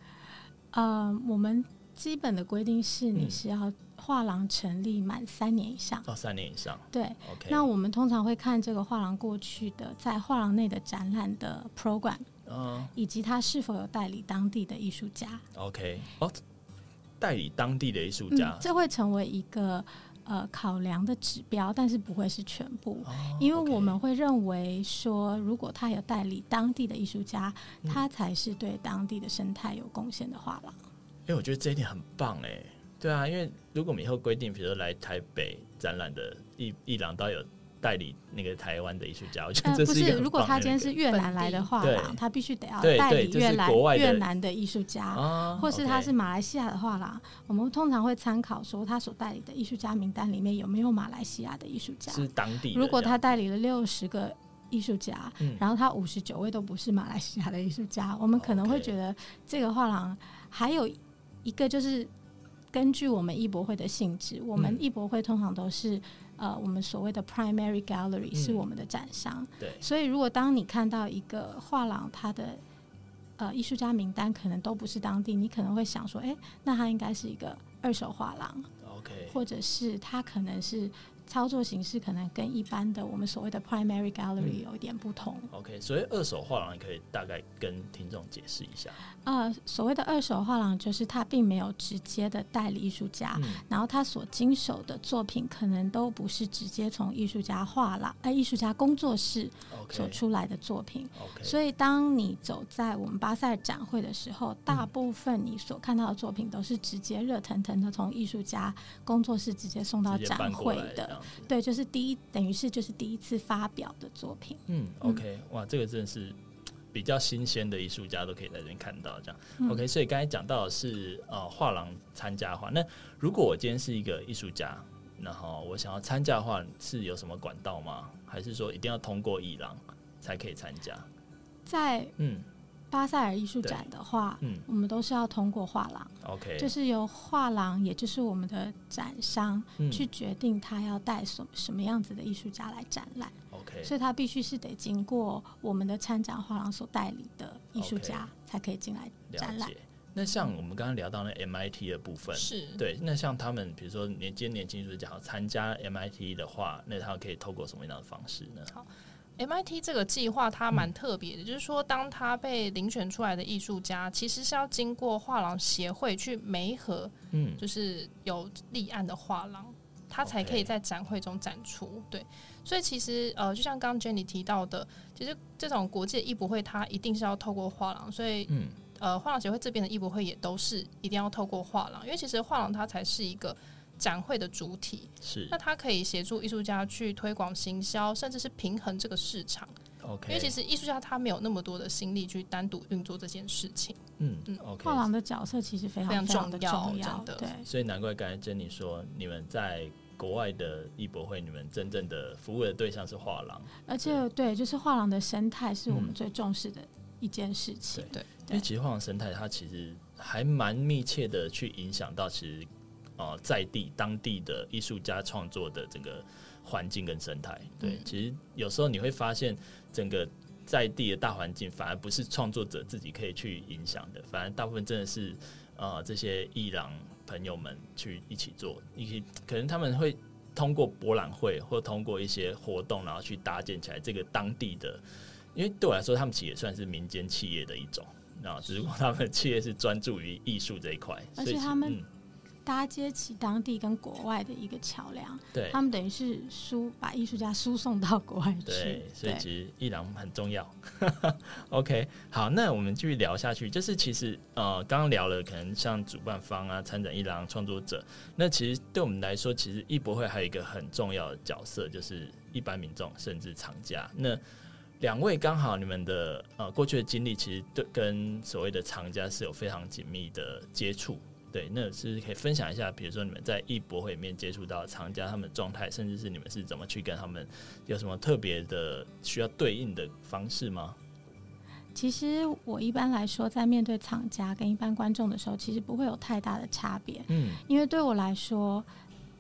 [SPEAKER 2] 呃，我们基本的规定是你是要、嗯。画廊成立满三年以上
[SPEAKER 1] 哦，三年以上
[SPEAKER 2] 对。Okay. 那我们通常会看这个画廊过去的在画廊内的展览的 program，嗯，以及它是否有代理当地的艺术家。
[SPEAKER 1] OK，哦，代理当地的艺术家，
[SPEAKER 2] 嗯，这会成为一个呃考量的指标，但是不会是全部，哦，因为我们会认为说，如果他有代理当地的艺术家，嗯，他才是对当地的生态有贡献的画廊。
[SPEAKER 1] 因为我觉得这一点很棒哎。对啊，因为如果我们以后规定，比如说来台北展览的艺艺廊都有代理那个台湾的艺术家，我觉得这是一个、呃、不是，如
[SPEAKER 2] 果他今天是越南来的画廊，他必须得要代理越南越南的艺术家，啊、或是他是马来西亚的画廊，我们通常会参考说他所代理的艺术家名单里面有没有马来西亚的艺术家，
[SPEAKER 1] 是当地。
[SPEAKER 2] 如果他代理了六十个艺术家，嗯、然后他五十九位都不是马来西亚的艺术家，我们可能会觉得这个画廊还有一个就是。根据我们艺博会的性质，我们艺博会通常都是、嗯、呃，我们所谓的 primary gallery 是我们的展商。嗯、对，所以如果当你看到一个画廊，它的呃艺术家名单可能都不是当地，你可能会想说，哎、欸，那它应该是一个二手画廊
[SPEAKER 1] ，OK，
[SPEAKER 2] 或者是它可能是。操作形式可能跟一般的我们所谓的 primary gallery 有一点不同。
[SPEAKER 1] 嗯、OK，所以二手画廊你可以大概跟听众解释一下。
[SPEAKER 2] 呃，所谓的二手画廊就是它并没有直接的代理艺术家，嗯、然后他所经手的作品可能都不是直接从艺术家画廊、呃艺术家工作室所出来的作品。
[SPEAKER 1] OK，
[SPEAKER 2] 所以当你走在我们巴塞展会的时候，大部分你所看到的作品都是直接热腾腾的从艺术家工作室直接送到展会的。对，就是第一，等于是就是第一次发表的作品。
[SPEAKER 1] 嗯，OK，哇，这个真的是比较新鲜的艺术家都可以在这边看到，这样。嗯、OK，所以刚才讲到的是呃画廊参加的话，那如果我今天是一个艺术家，然后我想要参加的话，是有什么管道吗？还是说一定要通过艺廊才可以参加？
[SPEAKER 2] 在嗯。巴塞尔艺术展的话，嗯，我们都是要通过画廊，OK，就是由画廊，也就是我们的展商，嗯，去决定他要带什什么样子的艺术家来展览
[SPEAKER 1] ，OK，
[SPEAKER 2] 所以他必须是得经过我们的参展画廊所代理的艺术家才可以进来展览。
[SPEAKER 1] 那像我们刚刚聊到那 MIT 的部分，
[SPEAKER 3] 是。
[SPEAKER 1] 对。那像他们，比如说年今年轻艺术家参加 MIT 的话，那他可以透过什么样的方式呢？
[SPEAKER 3] 好，MIT 这个计划它蛮特别的，嗯、就是说，当它被遴选出来的艺术家，其实是要经过画廊协会去媒合，嗯，就是有立案的画廊，它才可以在展会中展出。对，所以其实呃，就像刚刚 Jenny 提到的，其实这种国际艺博会，它一定是要透过画廊，所以嗯。呃，画廊协会这边的艺博会也都是一定要透过画廊，因为其实画廊它才是一个展会的主体，
[SPEAKER 1] 是
[SPEAKER 3] 那它可以协助艺术家去推广行销，甚至是平衡这个市场。
[SPEAKER 1] OK，
[SPEAKER 3] 因为其实艺术家他没有那么多的心力去单独运作这件事情。
[SPEAKER 1] 嗯嗯，OK，
[SPEAKER 2] 画廊的角色其实非常非常的重要，
[SPEAKER 3] 真的。
[SPEAKER 2] 对，
[SPEAKER 1] 所以难怪刚才 Jenny 说，你们在国外的艺博会，你们真正的服务的对象是画廊，
[SPEAKER 2] 而且对，就是画廊的生态是我们最重视的一件事情。
[SPEAKER 1] 对。对因为其实画廊生态，它其实还蛮密切的去影响到其实，呃，在地当地的艺术家创作的整个环境跟生态。对，其实有时候你会发现，整个在地的大环境反而不是创作者自己可以去影响的，反而大部分真的是呃这些艺廊朋友们去一起做，一起可能他们会通过博览会或通过一些活动，然后去搭建起来这个当地的。因为对我来说，他们其实也算是民间企业的一种。啊只不过他们的企业是专注于艺术这一块，
[SPEAKER 2] 而且他们搭接起当地跟国外的一个桥梁。
[SPEAKER 1] 对，
[SPEAKER 2] 他们等于是输把艺术家输送到国外去。
[SPEAKER 1] 对，所以其实艺廊很重要。OK，好，那我们继续聊下去。就是其实呃，刚刚聊了，可能像主办方啊、参展艺廊创作者，那其实对我们来说，其实艺博会还有一个很重要的角色，就是一般民众甚至藏家。那两位刚好你们的呃过去的经历，其实对跟所谓的藏家是有非常紧密的接触，对，那是可以分享一下，比如说你们在艺博会里面接触到藏家他们的状态，甚至是你们是怎么去跟他们有什么特别的需要对应的方式吗？
[SPEAKER 2] 其实我一般来说，在面对藏家跟一般观众的时候，其实不会有太大的差别，嗯，因为对我来说。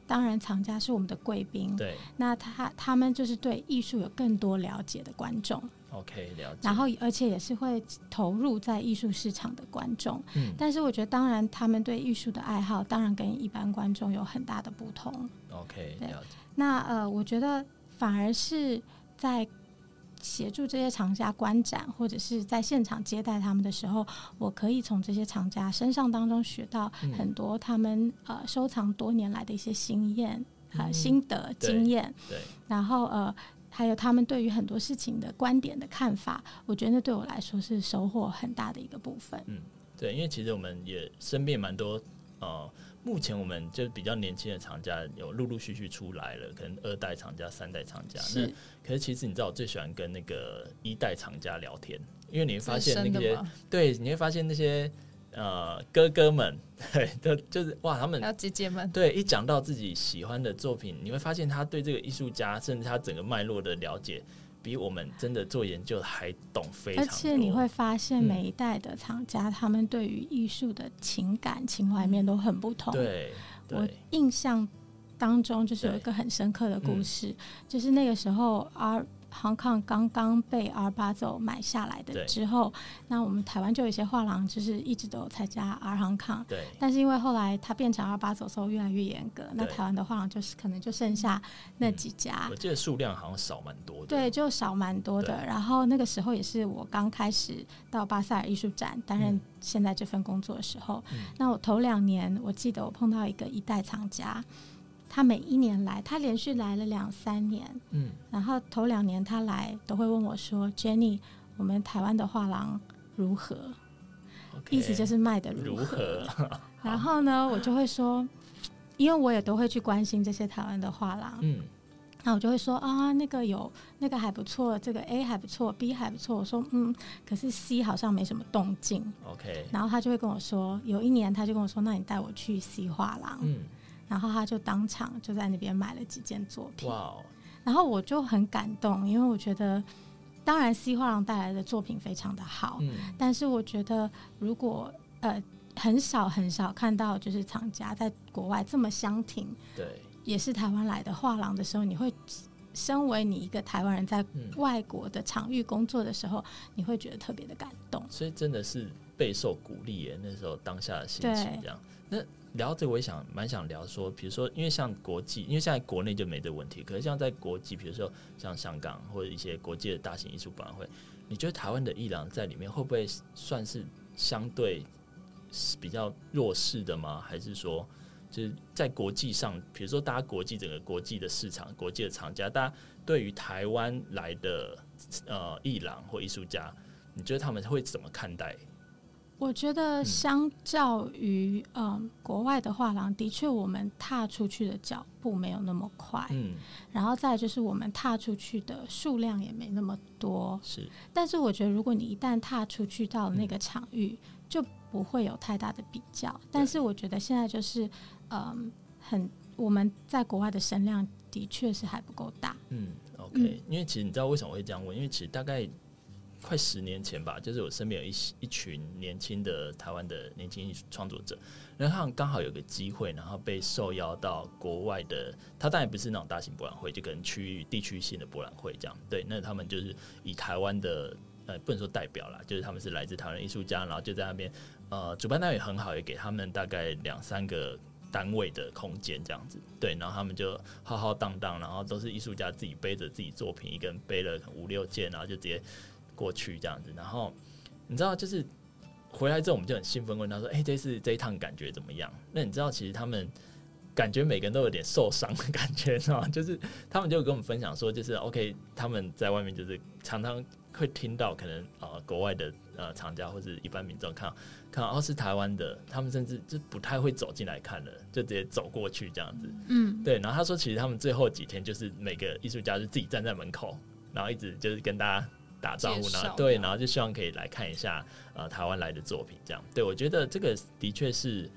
[SPEAKER 2] 当然，藏家是我们的贵宾。
[SPEAKER 1] 对，
[SPEAKER 2] 那他他们就是对艺术有更多了解的观众。
[SPEAKER 1] OK，了解。
[SPEAKER 2] 然后，而且也是会投入在艺术市场的观众。嗯，但是我觉得，当然，他们对艺术的爱好，当然跟一般观众有很大的不同。
[SPEAKER 1] OK，了解。
[SPEAKER 2] 那呃，我觉得反而是在。协助这些厂家观展，或者是在现场接待他们的时候，我可以从这些厂家身上当中学到很多他们呃收藏多年来的一些经验、呃心得、经验。
[SPEAKER 1] 对。
[SPEAKER 2] 然后呃，还有他们对于很多事情的观点的看法，我觉得对我来说是收获很大的一个部分。
[SPEAKER 1] 嗯，对，因为其实我们也身边蛮多呃。目前我们就比较年轻的厂家有陆陆续续出来了，可能二代厂家、三代厂家。
[SPEAKER 2] 是。
[SPEAKER 1] 那可是其实你知道，我最喜欢跟那个一代厂家聊天，因为你会发现那些对，你会发现那些呃哥哥们，对，都就是哇，他们
[SPEAKER 3] 要姐姐们，
[SPEAKER 1] 对，一讲到自己喜欢的作品，你会发现他对这个艺术家，甚至他整个脉络的了解。比我们真的做研究还懂非常，
[SPEAKER 2] 而且你会发现每一代的厂家，他们对于艺术的情感、情怀面都很不同。
[SPEAKER 1] 对，
[SPEAKER 2] 我印象当中就是有一个很深刻的故事，就是那个时候 R。Hong Kong 刚刚被 Art Basel 买下来的之后，那我们台湾就有一些画廊，就是一直都有参加 Art Hong Kong。
[SPEAKER 1] 对。
[SPEAKER 2] 但是因为后来它变成 Art Basel 之后越来越严格，那台湾的画廊就是可能就剩下那几家。
[SPEAKER 1] 嗯、我记得数量好像少蛮多的。
[SPEAKER 2] 对，就少蛮多的。然后那个时候也是我刚开始到巴塞尔艺术展担任现在这份工作的时候。嗯、那我头两年，我记得我碰到一个一代藏家。他每一年来，他连续来了两三年，嗯，然后头两年他来都会问我说：“Jenny，我们台湾的画廊如何？Okay, 意思就是卖的如何？”如何 然后呢，我就会说，因为我也都会去关心这些台湾的画廊，嗯，那我就会说啊，那个有那个还不错，这个 A 还不错，B 还不错。我说嗯，可是 C 好像没什么动静。
[SPEAKER 1] OK，
[SPEAKER 2] 然后他就会跟我说，有一年他就跟我说：“那你带我去 C 画廊。”嗯。然后他就当场就在那边买了几件作品，哇！然后我就很感动，因为我觉得，当然 C 画廊带来的作品非常的好，嗯，但是我觉得如果呃很少很少看到就是厂家在国外这么相挺，
[SPEAKER 1] 对，
[SPEAKER 2] 也是台湾来的画廊的时候，你会身为你一个台湾人在外国的场域工作的时候，你会觉得特别的感动。
[SPEAKER 1] 所以真的是。备受鼓励耶，那时候当下的心情这样。那聊这，我也想蛮想聊说，比如说，因为像国际，因为现在国内就没这问题，可是像在国际，比如说像香港或者一些国际的大型艺术博览会，你觉得台湾的艺廊在里面会不会算是相对比较弱势的吗？还是说，就是在国际上，比如说大家国际整个国际的市场、国际的厂家，大家对于台湾来的呃艺廊或艺术家，你觉得他们会怎么看待？
[SPEAKER 2] 我觉得相较于嗯，嗯国外的画廊，的确我们踏出去的脚步没有那么快，嗯，然后再就是我们踏出去的数量也没那么多，
[SPEAKER 1] 是。
[SPEAKER 2] 但是我觉得如果你一旦踏出去到那个场域，嗯，就不会有太大的比较。但是我觉得现在就是嗯，很我们在国外的声量的确是还不够大，
[SPEAKER 1] 嗯，OK，嗯，因为其实你知道为什么会这样问？因为其实大概。快十年前吧，就是我身边有一一群年轻的台湾的年轻艺术创作者，然后他们刚好有个机会，然后被受邀到国外的，他当然不是那种大型博览会，就可能区域地区性的博览会这样。对，那他们就是以台湾的呃不能说代表啦，就是他们是来自台湾艺术家，然后就在那边呃主办单位很好，也给他们大概两三个单位的空间这样子。对，然后他们就浩浩荡荡，然后都是艺术家自己背着自己作品，一个人背了五六件，然后就直接。过去这样子，然后你知道，就是回来之后，我们就很兴奋问他说：“哎、欸，这次这一趟感觉怎么样？”那你知道，其实他们感觉每个人都有点受伤的感觉，是吗？就是他们就跟我们分享说，就是 OK，他们在外面就是常常会听到可能呃国外的呃厂家或者一般民众看到看到哦是台湾的，他们甚至就不太会走进来看了，就直接走过去这样子。嗯，对。然后他说，其实他们最后几天就是每个艺术家就自己站在门口，然后一直就是跟大家。打招呼呢？对，然后就希望可以来看一下呃台湾来的作品，这样。对，我觉得这个的确是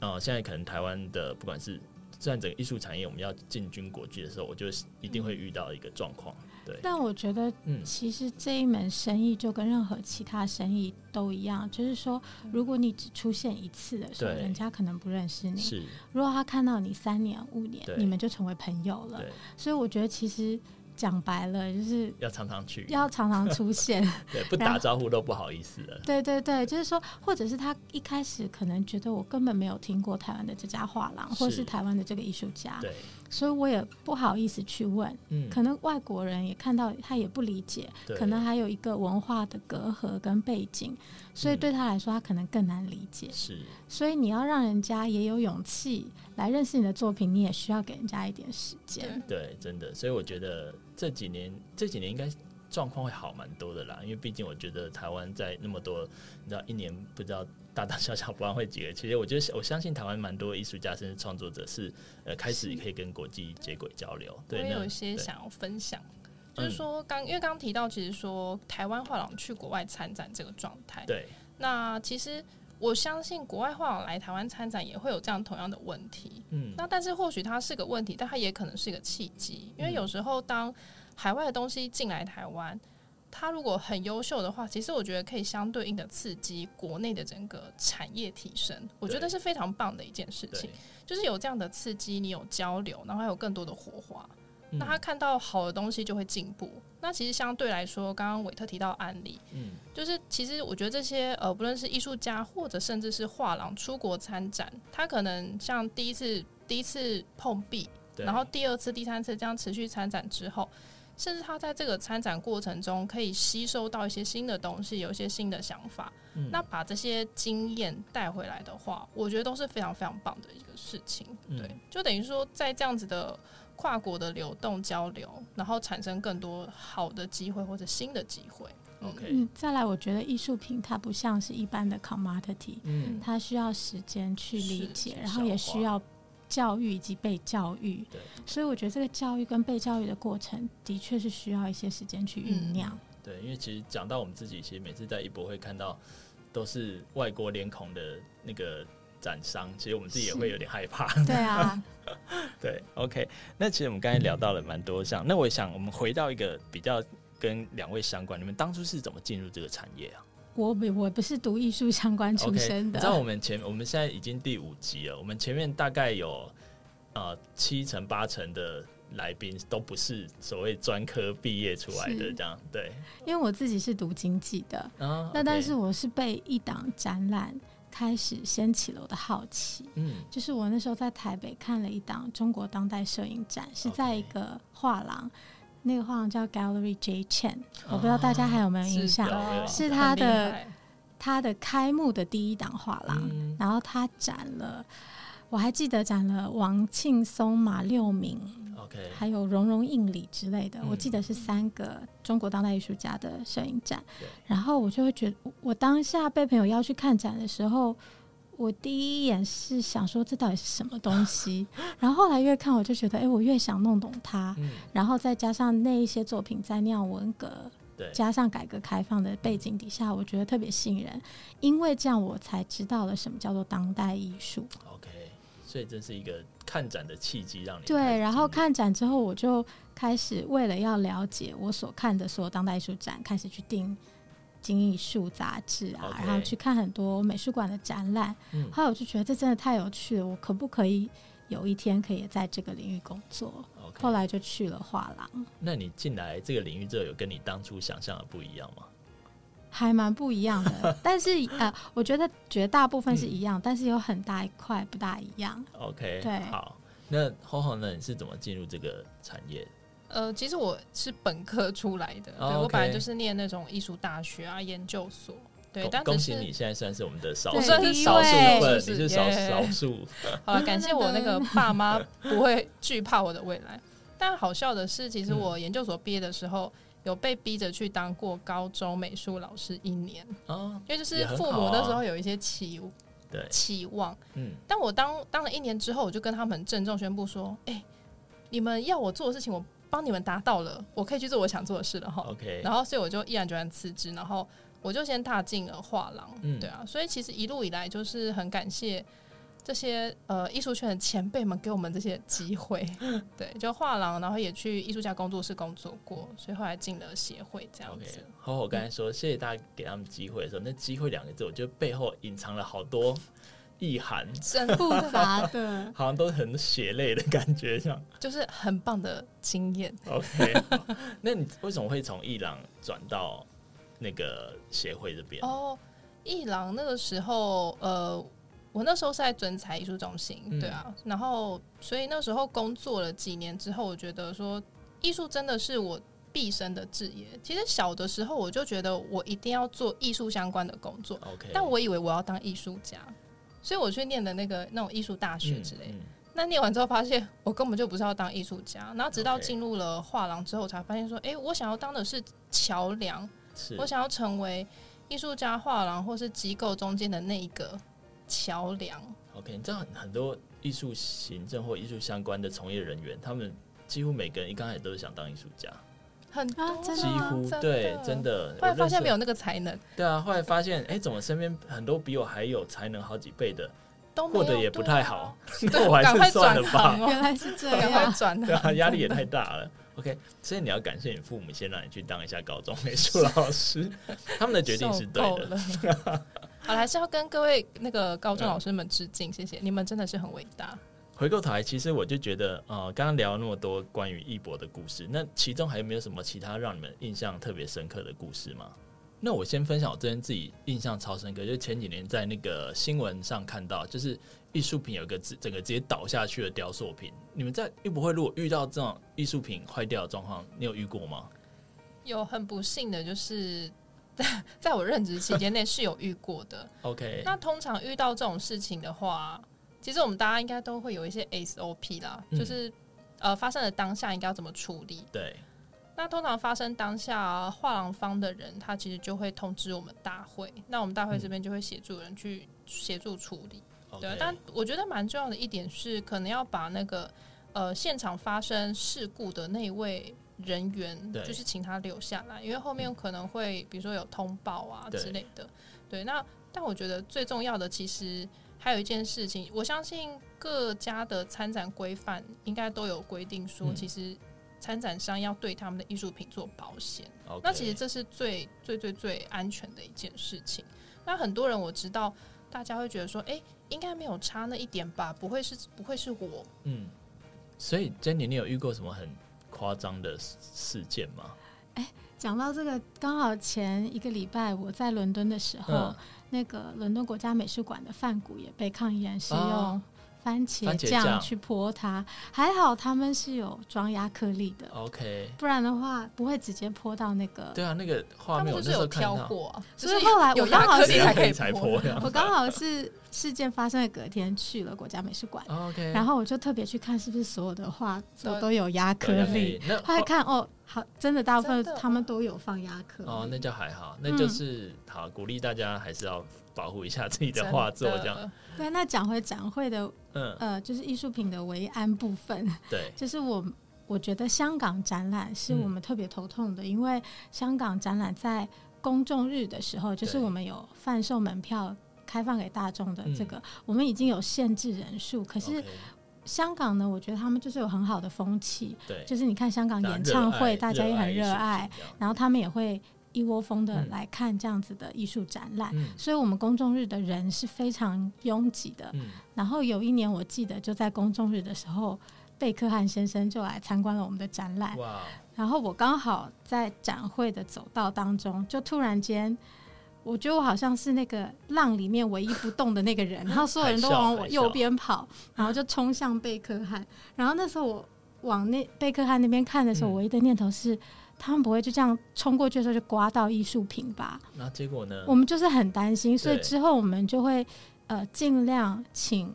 [SPEAKER 1] 呃现在可能台湾的不管是算整个艺术产业，我们要进军国际的时候，我就一定会遇到一个状况。对，
[SPEAKER 2] 但我觉得嗯，其实这一门生意就跟任何其他生意都一样，就是说，如果你只出现一次的时候，人家可能不认识你；是，如果他看到你三年五年，你们就成为朋友了。所以我觉得其实。讲白了就是
[SPEAKER 1] 要常常去，
[SPEAKER 2] 要常常出现。
[SPEAKER 1] 对，不打招呼都不好意思了。
[SPEAKER 2] 对对对，就是说，或者是他一开始可能觉得我根本没有听过台湾的这家画廊，或是台湾的这个艺术家。对。所以我也不好意思去问，嗯，可能外国人也看到他也不理解，可能还有一个文化的隔阂跟背景，所以对他来说他可能更难理解。是，所以你要让人家也有勇气来认识你的作品，你也需要给人家一点时间。
[SPEAKER 1] 对，真的，所以我觉得这几年这几年应该状况会好蛮多的啦，因为毕竟我觉得台湾在那么多，你知道一年不知道。大大小小博览会几个，其实我觉得我相信台湾蛮多艺术家甚至创作者是呃开始可以跟国际接轨交流。对，
[SPEAKER 3] 我有一些想要分享，就是说刚因为刚刚提到，其实说台湾画廊去国外参展这个状态，
[SPEAKER 1] 对。
[SPEAKER 3] 那其实我相信国外画廊来台湾参展也会有这样同样的问题。嗯。那但是或许它是个问题，但它也可能是一个契机，因为有时候当海外的东西进来台湾。他如果很优秀的话，其实我觉得可以相对应的刺激国内的整个产业提升，我觉得是非常棒的一件事情。就是有这样的刺激，你有交流，然后还有更多的火花，嗯、那他看到好的东西就会进步。那其实相对来说，刚刚韦特提到案例，嗯，就是其实我觉得这些呃，不论是艺术家或者甚至是画廊出国参展，他可能像第一次第一次碰壁，然后第二次、第三次这样持续参展之后。甚至他在这个参展过程中，可以吸收到一些新的东西，有一些新的想法。嗯、那把这些经验带回来的话，我觉得都是非常非常棒的一个事情。对，嗯、就等于说，在这样子的跨国的流动交流，然后产生更多好的机会或者新的机会。
[SPEAKER 1] OK，
[SPEAKER 2] 嗯，再来，我觉得艺术品它不像是一般的 commodity，嗯，它需要时间去理解，然后也需要。教育以及被教育，对，所以我觉得这个教育跟被教育的过程，的确是需要一些时间去酝酿。
[SPEAKER 1] 对，因为其实讲到我们自己，其实每次在一博会看到都是外国脸孔的那个展商，其实我们自己也会有点害怕。
[SPEAKER 2] 对啊，
[SPEAKER 1] 对，OK。那其实我们刚才聊到了蛮多项，那我想我们回到一个比较跟两位相关，你们当初是怎么进入这个产业啊？
[SPEAKER 2] 我不我不是读艺术相关出身的。
[SPEAKER 1] Okay, 你知道我们前我们现在已经第五集了，我们前面大概有呃七成八成的来宾都不是所谓专科毕业出来的，这样对。
[SPEAKER 2] 因为我自己是读经济的，啊、那但是我是被一档展览开始掀起了我的好奇。嗯，就是我那时候在台北看了一档中国当代摄影展，是在一个画廊，那个画廊叫 Gallery J Chen，我不知道大家还有没有印象？啊、是，他的他的开幕的第一档画廊，嗯、然后他展了。我还记得展了王庆松、马六明，OK，还有荣荣印里之类的。嗯、我记得是三个中国当代艺术家的摄影展。然后我就会觉得，我当下被朋友邀去看展的时候，我第一眼是想说这到底是什么东西。然后后来越看，我就觉得，哎，我越想弄懂它。嗯、然后再加上那一些作品在那样文革，对加上改革开放的背景底下，我觉得特别吸引人。因为这样，我才知道了什么叫做当代艺术。
[SPEAKER 1] OK，所以这是一个看展的契机，让你
[SPEAKER 2] 对。然后看展之后，我就开始为了要了解我所看的所有当代艺术展，开始去订《今艺术》杂志啊，Okay. 然后去看很多美术馆的展览。嗯、后来我就觉得这真的太有趣了，我可不可以有一天可以在这个领域工作？Okay. 后来就去了画廊。
[SPEAKER 1] 那你进来这个领域之后，有跟你当初想象的不一样吗？
[SPEAKER 2] 还蛮不一样的，但是呃，我觉得绝大部分是一样，嗯、但是有很大一块不大一样。
[SPEAKER 1] OK，对，好，那厚厚呢？你是怎么进入这个产业？
[SPEAKER 3] 呃，其实我是本科出来的，哦、对我本来就是念那种艺术大学啊，研究所。对，但
[SPEAKER 1] 恭喜你现在算是我们的少数，
[SPEAKER 3] 对
[SPEAKER 1] 少数部分，
[SPEAKER 3] 是
[SPEAKER 1] 你是少少数。
[SPEAKER 3] 好了，感谢我那个爸妈不会惧怕我的未来。但好笑的是，其实我研究所毕业的时候。有被逼着去当过高中美术老师一年，哦，因为就是父母那时候有一些期对期望，嗯，但我当当了一年之后，我就跟他们郑重宣布说，哎、欸，你们要我做的事情，我帮你们达到了，我可以去做我想做的事了哈。OK，然后所以我就毅然决然辞职，然后我就先踏进了画廊，嗯，对啊，所以其实一路以来就是很感谢。这些呃艺术圈的前辈们给我们这些机会，对，就画廊，然后也去艺术家工作室工作过，所以后来进了协会这样子。
[SPEAKER 1] 好，我刚才说谢谢大家给他们机会的时候，那机会两个字，我觉得背后隐藏了好多意涵，
[SPEAKER 3] 真复杂 的，
[SPEAKER 1] 好像都很血泪的感觉，像
[SPEAKER 3] 就是很棒的经验。
[SPEAKER 1] OK，那你为什么会从伊朗转到那个协会这边？
[SPEAKER 3] 哦，伊朗那个时候呃。我那时候是在准才艺术中心，嗯、对啊，然后所以那时候工作了几年之后，我觉得说艺术真的是我毕生的志业。其实小的时候我就觉得我一定要做艺术相关的工作，Okay. 但我以为我要当艺术家，所以我去念的那个那种艺术大学之类。嗯嗯、那念完之后发现我根本就不是要当艺术家，然后直到进入了画廊之后，才发现说，哎、欸，我想要当的是桥梁，是我想要成为艺术家、画廊或是机构中间的那一个。桥梁。
[SPEAKER 1] OK，你知道很多艺术行政或艺术相关的从业人员，他们几乎每个人一刚开始都是想当艺术家，
[SPEAKER 3] 很多、啊，
[SPEAKER 1] 几乎对，真的。
[SPEAKER 3] 后来发现没有那个才能，
[SPEAKER 1] 对啊，后来发现，哎、欸，怎么身边很多比我还有才能好几倍的，都过得也不太好，那、啊、我还是算了吧。
[SPEAKER 2] 哦、原来是这样，赶快转，
[SPEAKER 1] 对啊，压力也太大了。OK，所以你要感谢你父母先让你去当一下高中美术老师，他们的决定是对的。
[SPEAKER 3] 好，还是要跟各位那个高中老师们致敬，嗯、谢谢。你们，真的是很伟大。
[SPEAKER 1] 回过头来，其实我就觉得，呃，刚刚聊了那么多关于艺博的故事，那其中还有没有什么其他让你们印象特别深刻的故事吗？那我先分享我这边自己印象超深刻，就是前几年在那个新闻上看到，就是艺术品有个整整个直接倒下去的雕塑品。你们在艺博会如果遇到这种艺术品坏掉的状况，你有遇过吗？
[SPEAKER 3] 有，很不幸的就是。在我任职期间内是有遇过的。
[SPEAKER 1] OK，
[SPEAKER 3] 那通常遇到这种事情的话，其实我们大家应该都会有一些 SOP 啦，嗯、就是呃发生的当下应该要怎么处理。
[SPEAKER 1] 对，
[SPEAKER 3] 那通常发生当下，画廊方的人他其实就会通知我们大会，那我们大会这边就会协助人去协助处理。嗯、对，但我觉得蛮重要的一点是，可能要把那个呃现场发生事故的那位。人员就是请他留下来，因为后面可能会比如说有通报啊之类的。对，对，那但我觉得最重要的其实还有一件事情，我相信各家的参展规范应该都有规定说，其实参展商要对他们的艺术品做保险。嗯、那其实这是最最最最安全的一件事情。那很多人我知道，大家会觉得说，哎、欸，应该没有差那一点吧？不会是不会是我？嗯。
[SPEAKER 1] 所以 Jenny，你有遇过什么很夸张的事件吗？
[SPEAKER 2] 哎、欸，讲到这个，刚好前一个礼拜我在伦敦的时候，嗯、那个伦敦国家美术馆的梵谷也被抗议人士用、哦。番茄酱去泼它，还好他们是有装亚克力的
[SPEAKER 1] ，OK，
[SPEAKER 2] 不然的话不会直接泼到那个。
[SPEAKER 1] 对啊，那个画面我
[SPEAKER 3] 是有挑过、啊，
[SPEAKER 2] 所以后来我刚好是
[SPEAKER 3] 才可以
[SPEAKER 1] 才泼。
[SPEAKER 2] 我刚好是事件发生的隔天去了国家美术馆
[SPEAKER 1] ，OK，
[SPEAKER 2] 然后我就特别去看是不是所有的画都都有亚克力，后来看哦，好，真的大部分他们都有放压克。
[SPEAKER 1] 哦，那就还好，那就是、嗯、好鼓励大家还是要。保护一下自己的画作，这样。
[SPEAKER 2] 对，那讲回展会的，嗯，呃，就是艺术品的维安部分。
[SPEAKER 1] 对，
[SPEAKER 2] 就是我，我觉得香港展览是我们特别头痛的，嗯，因为香港展览在公众日的时候，就是我们有贩售门票开放给大众的这个，我们已经有限制人数。可是香港呢，我觉得他们就是有很好的风气，对，就是你看香港演唱会，大家也很热爱，然后他们也会。一窝蜂的来看这样子的艺术展览，嗯，所以我们公众日的人是非常拥挤的，嗯。然后有一年我记得就在公众日的时候，贝克汉先生就来参观了我们的展览。哇！然后我刚好在展会的走道当中，就突然间，我觉得我好像是那个浪里面唯一不动的那个人，然后所有人都往我右边跑，然后就冲向贝克汉。然后那时候我往那贝克汉那边看的时候，我唯一的念头是。他们不会就这样冲过去的时候就刮到艺术品吧？
[SPEAKER 1] 那结果呢？
[SPEAKER 2] 我们就是很担心，所以之后我们就会呃尽量请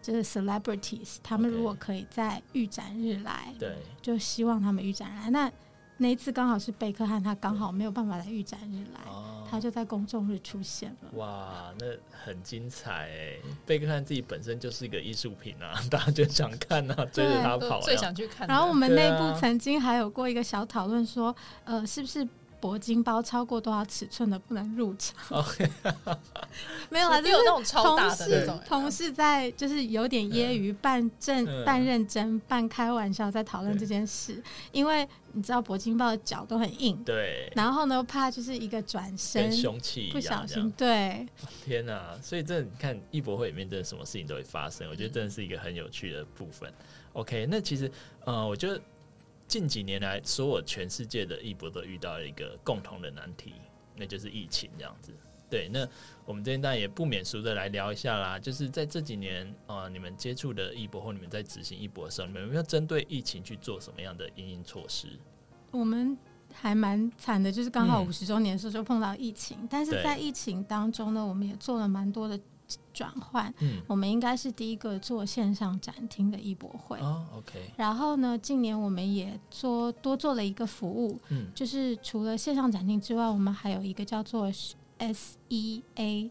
[SPEAKER 2] 就是 celebrities，他们如果可以在预展日来，对，就希望他们预展来。那那一次刚好是贝克汉，他刚好没有办法来预展日来，哦，他就在公众日出现了。
[SPEAKER 1] 哇，那很精彩哎！贝克汉自己本身就是一个艺术品啊，大家就想看啊，追着他跑，
[SPEAKER 3] 最想去看。
[SPEAKER 2] 然后我们内部曾经还有过一个小讨论，说，呃，是不是？铂金包超过多少尺寸的不能入场？Okay. 没有啊，就是
[SPEAKER 3] 那种超大的那种。
[SPEAKER 2] 同事在就是有点揶揄、半正、嗯、半认真、半开玩笑在讨论这件事，因为你知道铂金包的脚都很硬，
[SPEAKER 1] 对。
[SPEAKER 2] 然后呢，怕就是一个转身，
[SPEAKER 1] 凶器
[SPEAKER 2] 不小心，对。
[SPEAKER 1] 天哪、啊！所以这你看艺博会里面真的什么事情都会发生，我觉得真的是一个很有趣的部分。OK，那其实呃，我觉得。近几年来，所有全世界的艺博都遇到了一个共同的难题，那就是疫情这样子。对，那我们这边当然也不免俗的来聊一下啦。就是在这几年啊、呃，你们接触的艺博或你们在执行艺博的时候，你们有没有针对疫情去做什么样的因应措施？
[SPEAKER 2] 我们还蛮惨的，就是刚好五十周年的时候就碰到疫情，嗯、但是在疫情当中呢，我们也做了蛮多的。转换，嗯，我们应该是第一个做线上展厅的艺博会。
[SPEAKER 1] 哦，OK。
[SPEAKER 2] 然后呢，近年我们也做多做了一个服务，嗯，就是除了线上展厅之外，我们还有一个叫做 SEA，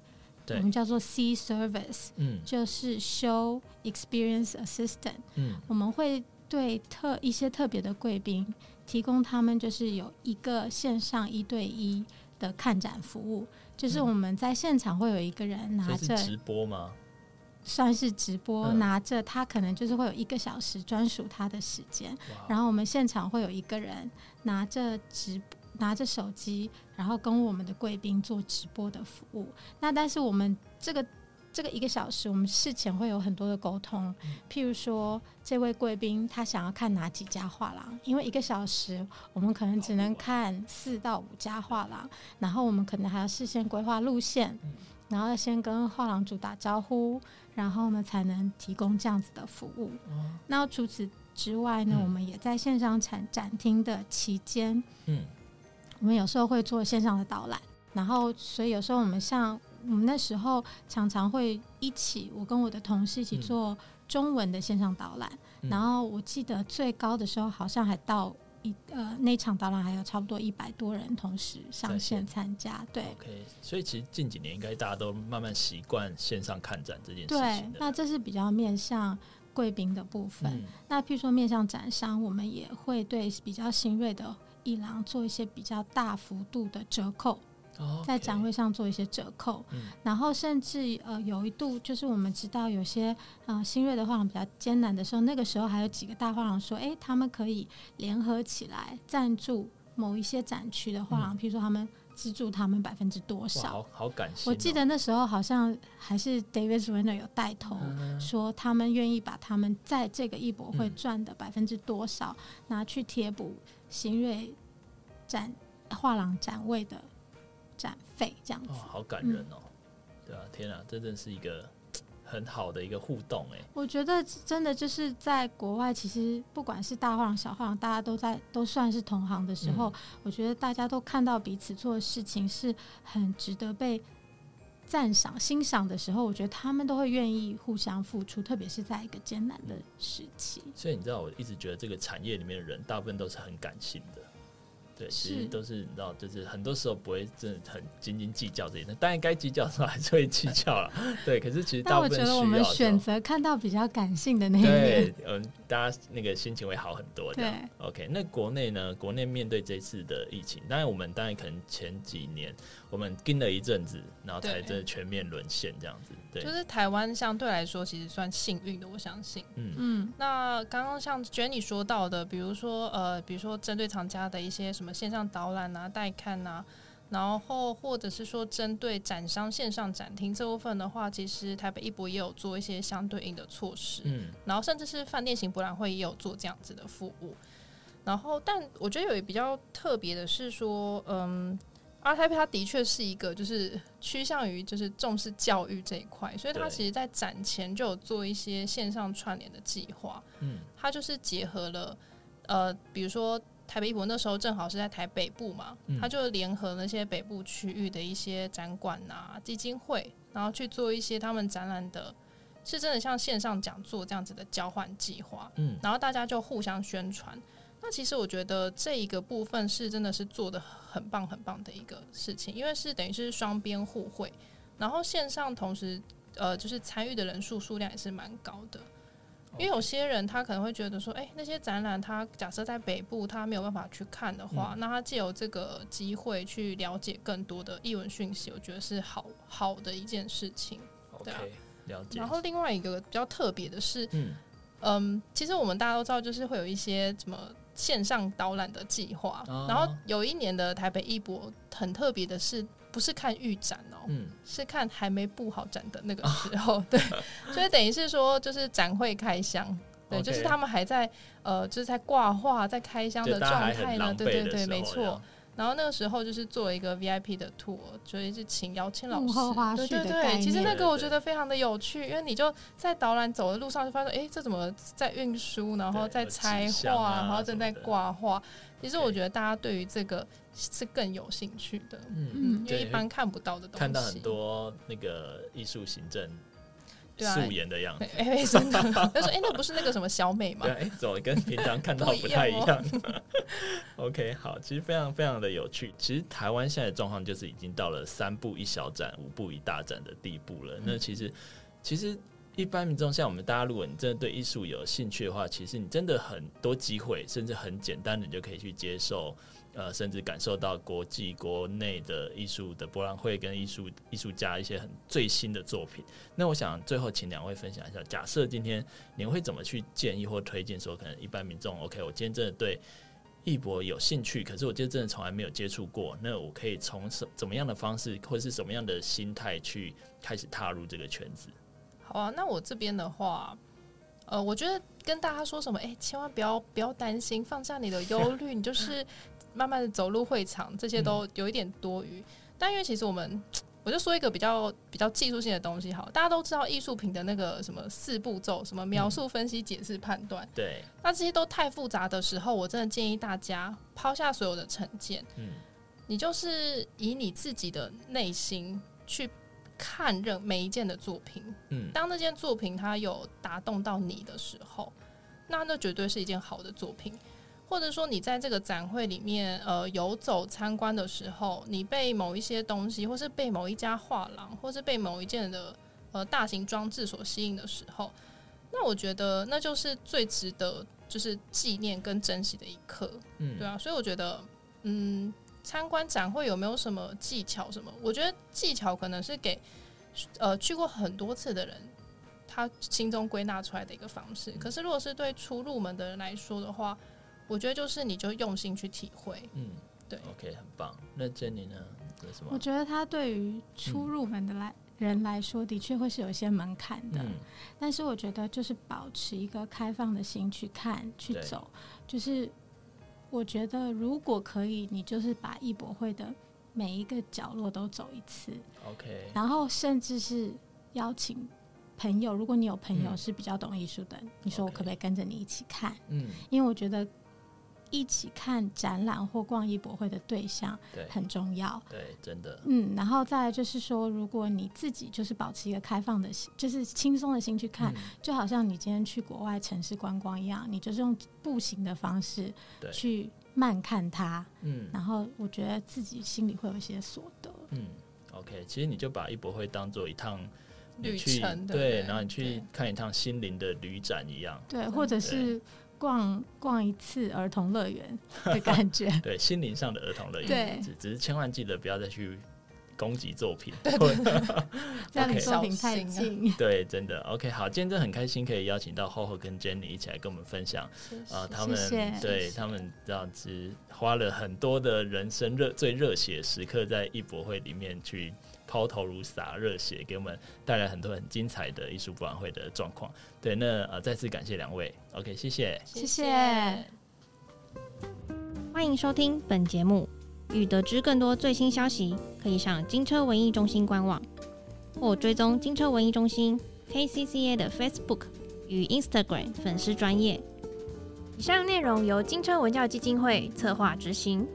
[SPEAKER 2] 我们叫做 C Service，嗯，就是 Show Experience Assistant，嗯，我们会对特一些特别的贵宾提供他们就是有一个线上一对一的看展服务。就是我们在现场会有一个人拿着
[SPEAKER 1] 直播吗？
[SPEAKER 2] 算是直播，拿着他可能就是会有一个小时专属他的时间，然后我们现场会有一个人拿着直拿着手机，然后跟我们的贵宾做直播的服务。那但是我们这个。这个一个小时，我们事前会有很多的沟通。譬如说，这位贵宾他想要看哪几家画廊，因为一个小时我们可能只能看四到五家画廊，然后我们可能还要事先规划路线，然后要先跟画廊主打招呼，然后呢才能提供这样子的服务。那除此之外呢，我们也在线上展展厅的期间，嗯，我们有时候会做线上的导览，然后所以有时候我们像。我们那时候常常会一起，我跟我的同事一起做中文的线上导览。嗯、然后我记得最高的时候，好像还到一呃那场导览还有差不多一百多人同时上线参加。对
[SPEAKER 1] ，OK。所以其实近几年应该大家都慢慢习惯线上看展这件事情。
[SPEAKER 2] 对，那这是比较面向贵宾的部分。嗯、那譬如说面向展商，我们也会对比较新锐的艺廊做一些比较大幅度的折扣。在展会上做一些折扣，嗯、然后甚至呃有一度就是我们知道有些呃新锐的画廊比较艰难的时候，那个时候还有几个大画廊说，哎，他们可以联合起来赞助某一些展区的画廊，嗯、譬如说他们资助他们百分之多少？
[SPEAKER 1] 好好感谢、哦。
[SPEAKER 2] 我记得那时候好像还是 David Zwirner 有带头说，他们愿意把他们在这个艺博会赚的百分之多少拿去贴补新锐展画廊展位的展费，这样子。哦，
[SPEAKER 1] 好感人哦！嗯、对啊，天啊，这真的是一个。很好的一个互动哎，
[SPEAKER 2] 我觉得真的就是在国外，其实不管是大画廊、小画廊，大家都在都算是同行的时候，嗯，我觉得大家都看到彼此做的事情是很值得被赞赏、欣赏的时候，我觉得他们都会愿意互相付出，特别是在一个艰难的时期。
[SPEAKER 1] 所以你知道，我一直觉得这个产业里面的人大部分都是很感性的。对，其实都是你知道，就是很多时候不会真的很斤斤计较这些，当然该计较的时候还是会计较了。对，可是其实大部分需要。
[SPEAKER 2] 我觉得我们选择看到比较感性的那一面。
[SPEAKER 1] 对，嗯，大家那个心情会好很多。对，OK。那国内呢？国内面对这次的疫情，当然我们当然可能前几年我们盯了一阵子，然后才真的全面沦陷这样子。对，
[SPEAKER 3] 就是台湾相对来说其实算幸运的，我相信。嗯嗯。那刚刚像 Jenny 说到的，比如说呃，比如说针对厂家的一些什么。线上导览啊、带看啊，然后或者是说针对展商线上展厅这部分的话，其实台北一博也有做一些相对应的措施，嗯，然后甚至是饭店型博览会也有做这样子的服务。然后，但我觉得有一比较特别的是说，嗯，ART TAIPEI 它的确是一个就是趋向于就是重视教育这一块，所以它其实在展前就有做一些线上串联的计划，嗯，它就是结合了呃，比如说。台北艺博那时候正好是在台北部嘛，嗯、他就联合那些北部区域的一些展馆啊、基金会，然后去做一些他们展览的，是真的像线上讲座这样子的交换计划。嗯，然后大家就互相宣传。那其实我觉得这一个部分是真的是做的很棒很棒的一个事情，因为是等于是双边互惠，然后线上同时呃就是参与的人数数量也是蛮高的。因为有些人他可能会觉得说，哎、欸，那些展览他假设在北部他没有办法去看的话，嗯、那他借由这个机会去了解更多的译文讯息，我觉得是好好的一件事情。对啊，
[SPEAKER 1] 了解。
[SPEAKER 3] 然后另外一个比较特别的是，嗯，嗯，其实我们大家都知道，就是会有一些什么线上导览的计划，哦、然后有一年的台北艺博很特别的是。不是看预展哦，嗯，是看还没布好展的那个时候，哦、对，所以等于是说，就是展会开箱，对，就是他们还在呃，就是在挂画、在开箱的状态呢，对对对，没错。然后那个时候就是做一个 VIP 的 tour，所以是请姚谦老师，对对对，其实那个我觉得非常的有趣，因为你就在导览走的路上就发现，哎，这怎么在运输，然后在拆画，然后正在挂画。其实我觉得大家对于这个是更有兴趣的，嗯，因为一般看不到的东西，
[SPEAKER 1] 看到很多那个艺术行政。素颜的样子，
[SPEAKER 3] 哎、欸，真的。他说：“哎、欸，那不是那个什么小美吗？”
[SPEAKER 1] 对，哎，怎么跟平常看到不太一样？OK，好，其实非常非常的有趣。其实台湾现在的状况就是已经到了三步一小展，五步一大展的地步了。嗯、那其实，其实一般民众像我们大家，如果你真的对艺术有兴趣的话，其实你真的很多机会，甚至很简单的，你就可以去接受。呃，甚至感受到国际、国内的艺术的博览会跟艺术艺术家一些很最新的作品。那我想最后请两位分享一下，假设今天你会怎么去建议或推荐说，可能一般民众，OK，我今天真的对艺博有兴趣，可是我今天真的从来没有接触过，那我可以从什怎么样的方式，或者是什么样的心态去开始踏入这个圈子？
[SPEAKER 3] 好啊，那我这边的话，呃，我觉得跟大家说什么，哎、欸，千万不要不要担心，放下你的忧虑，你就 是。慢慢的走入会场，这些都有一点多余。嗯、但因为其实我们，我就说一个比较比较技术性的东西好，大家都知道艺术品的那个什么四步骤，什么描述、分析、解释、判断。
[SPEAKER 1] 对。
[SPEAKER 3] 那这些都太复杂的时候，我真的建议大家抛下所有的成见，嗯，你就是以你自己的内心去看任每一件的作品，嗯，当那件作品它有打动到你的时候，那那绝对是一件好的作品。或者说，你在这个展会里面，呃，游走参观的时候，你被某一些东西，或是被某一家画廊，或是被某一件的呃大型装置所吸引的时候，那我觉得那就是最值得就是纪念跟珍惜的一刻，嗯，对啊，所以我觉得，嗯，参观展会有没有什么技巧？什么？我觉得技巧可能是给呃去过很多次的人，他心中归纳出来的一个方式。可是，如果是对初入门的人来说的话，我觉得就是你就用心去体会，嗯，对，OK，
[SPEAKER 1] 很棒。那 Jenny 呢？什么？
[SPEAKER 2] 我觉得他对于初入门的来、嗯、人来说，的确会是有一些门槛的。嗯、但是我觉得就是保持一个开放的心去看去走，就是我觉得如果可以，你就是把艺博会的每一个角落都走一次。
[SPEAKER 1] OK，
[SPEAKER 2] 然后甚至是邀请朋友，如果你有朋友是比较懂艺术的，嗯、你说我可不可以跟着你一起看？嗯，因为我觉得。一起看展览或逛艺博会的对象很重要，
[SPEAKER 1] 对，真的，
[SPEAKER 2] 嗯，然后再来就是说，如果你自己就是保持一个开放的心，就是轻松的心去看，嗯，就好像你今天去国外城市观光一样，你就是用步行的方式去慢看它，嗯，然后我觉得自己心里会有一些所得，
[SPEAKER 1] 嗯，OK，其实你就把艺博会当做一趟
[SPEAKER 3] 旅程，
[SPEAKER 1] 对，然后你去看一趟心灵的旅展一样，
[SPEAKER 2] 对，或者是。逛逛一次儿童乐园的感觉，
[SPEAKER 1] 对，心灵上的儿童乐园，
[SPEAKER 2] 对，
[SPEAKER 1] 只只是千万记得不要再去攻击作品，
[SPEAKER 2] 对，对，对，这样离作品太近，
[SPEAKER 1] 对，真的，OK，好，今天真的很开心可以邀请到 Hoho 跟 Jenny 一起来跟我们分享，啊，他
[SPEAKER 2] 们
[SPEAKER 1] 对他们这样子花了很多的人生热最热血时刻在艺博会里面去。抛头颅洒热血，给我们带来很多很精彩的艺术博览会的状况。对，那呃，再次感谢两位。OK，谢谢，
[SPEAKER 2] 谢谢。
[SPEAKER 4] 欢迎收听本节目。欲得知更多最新消息，可以上金车文艺中心官网，或追踪金车文艺中心 KCCA 的 Facebook 与 Instagram 粉丝专业。以上内容由金车文教基金会策划执行。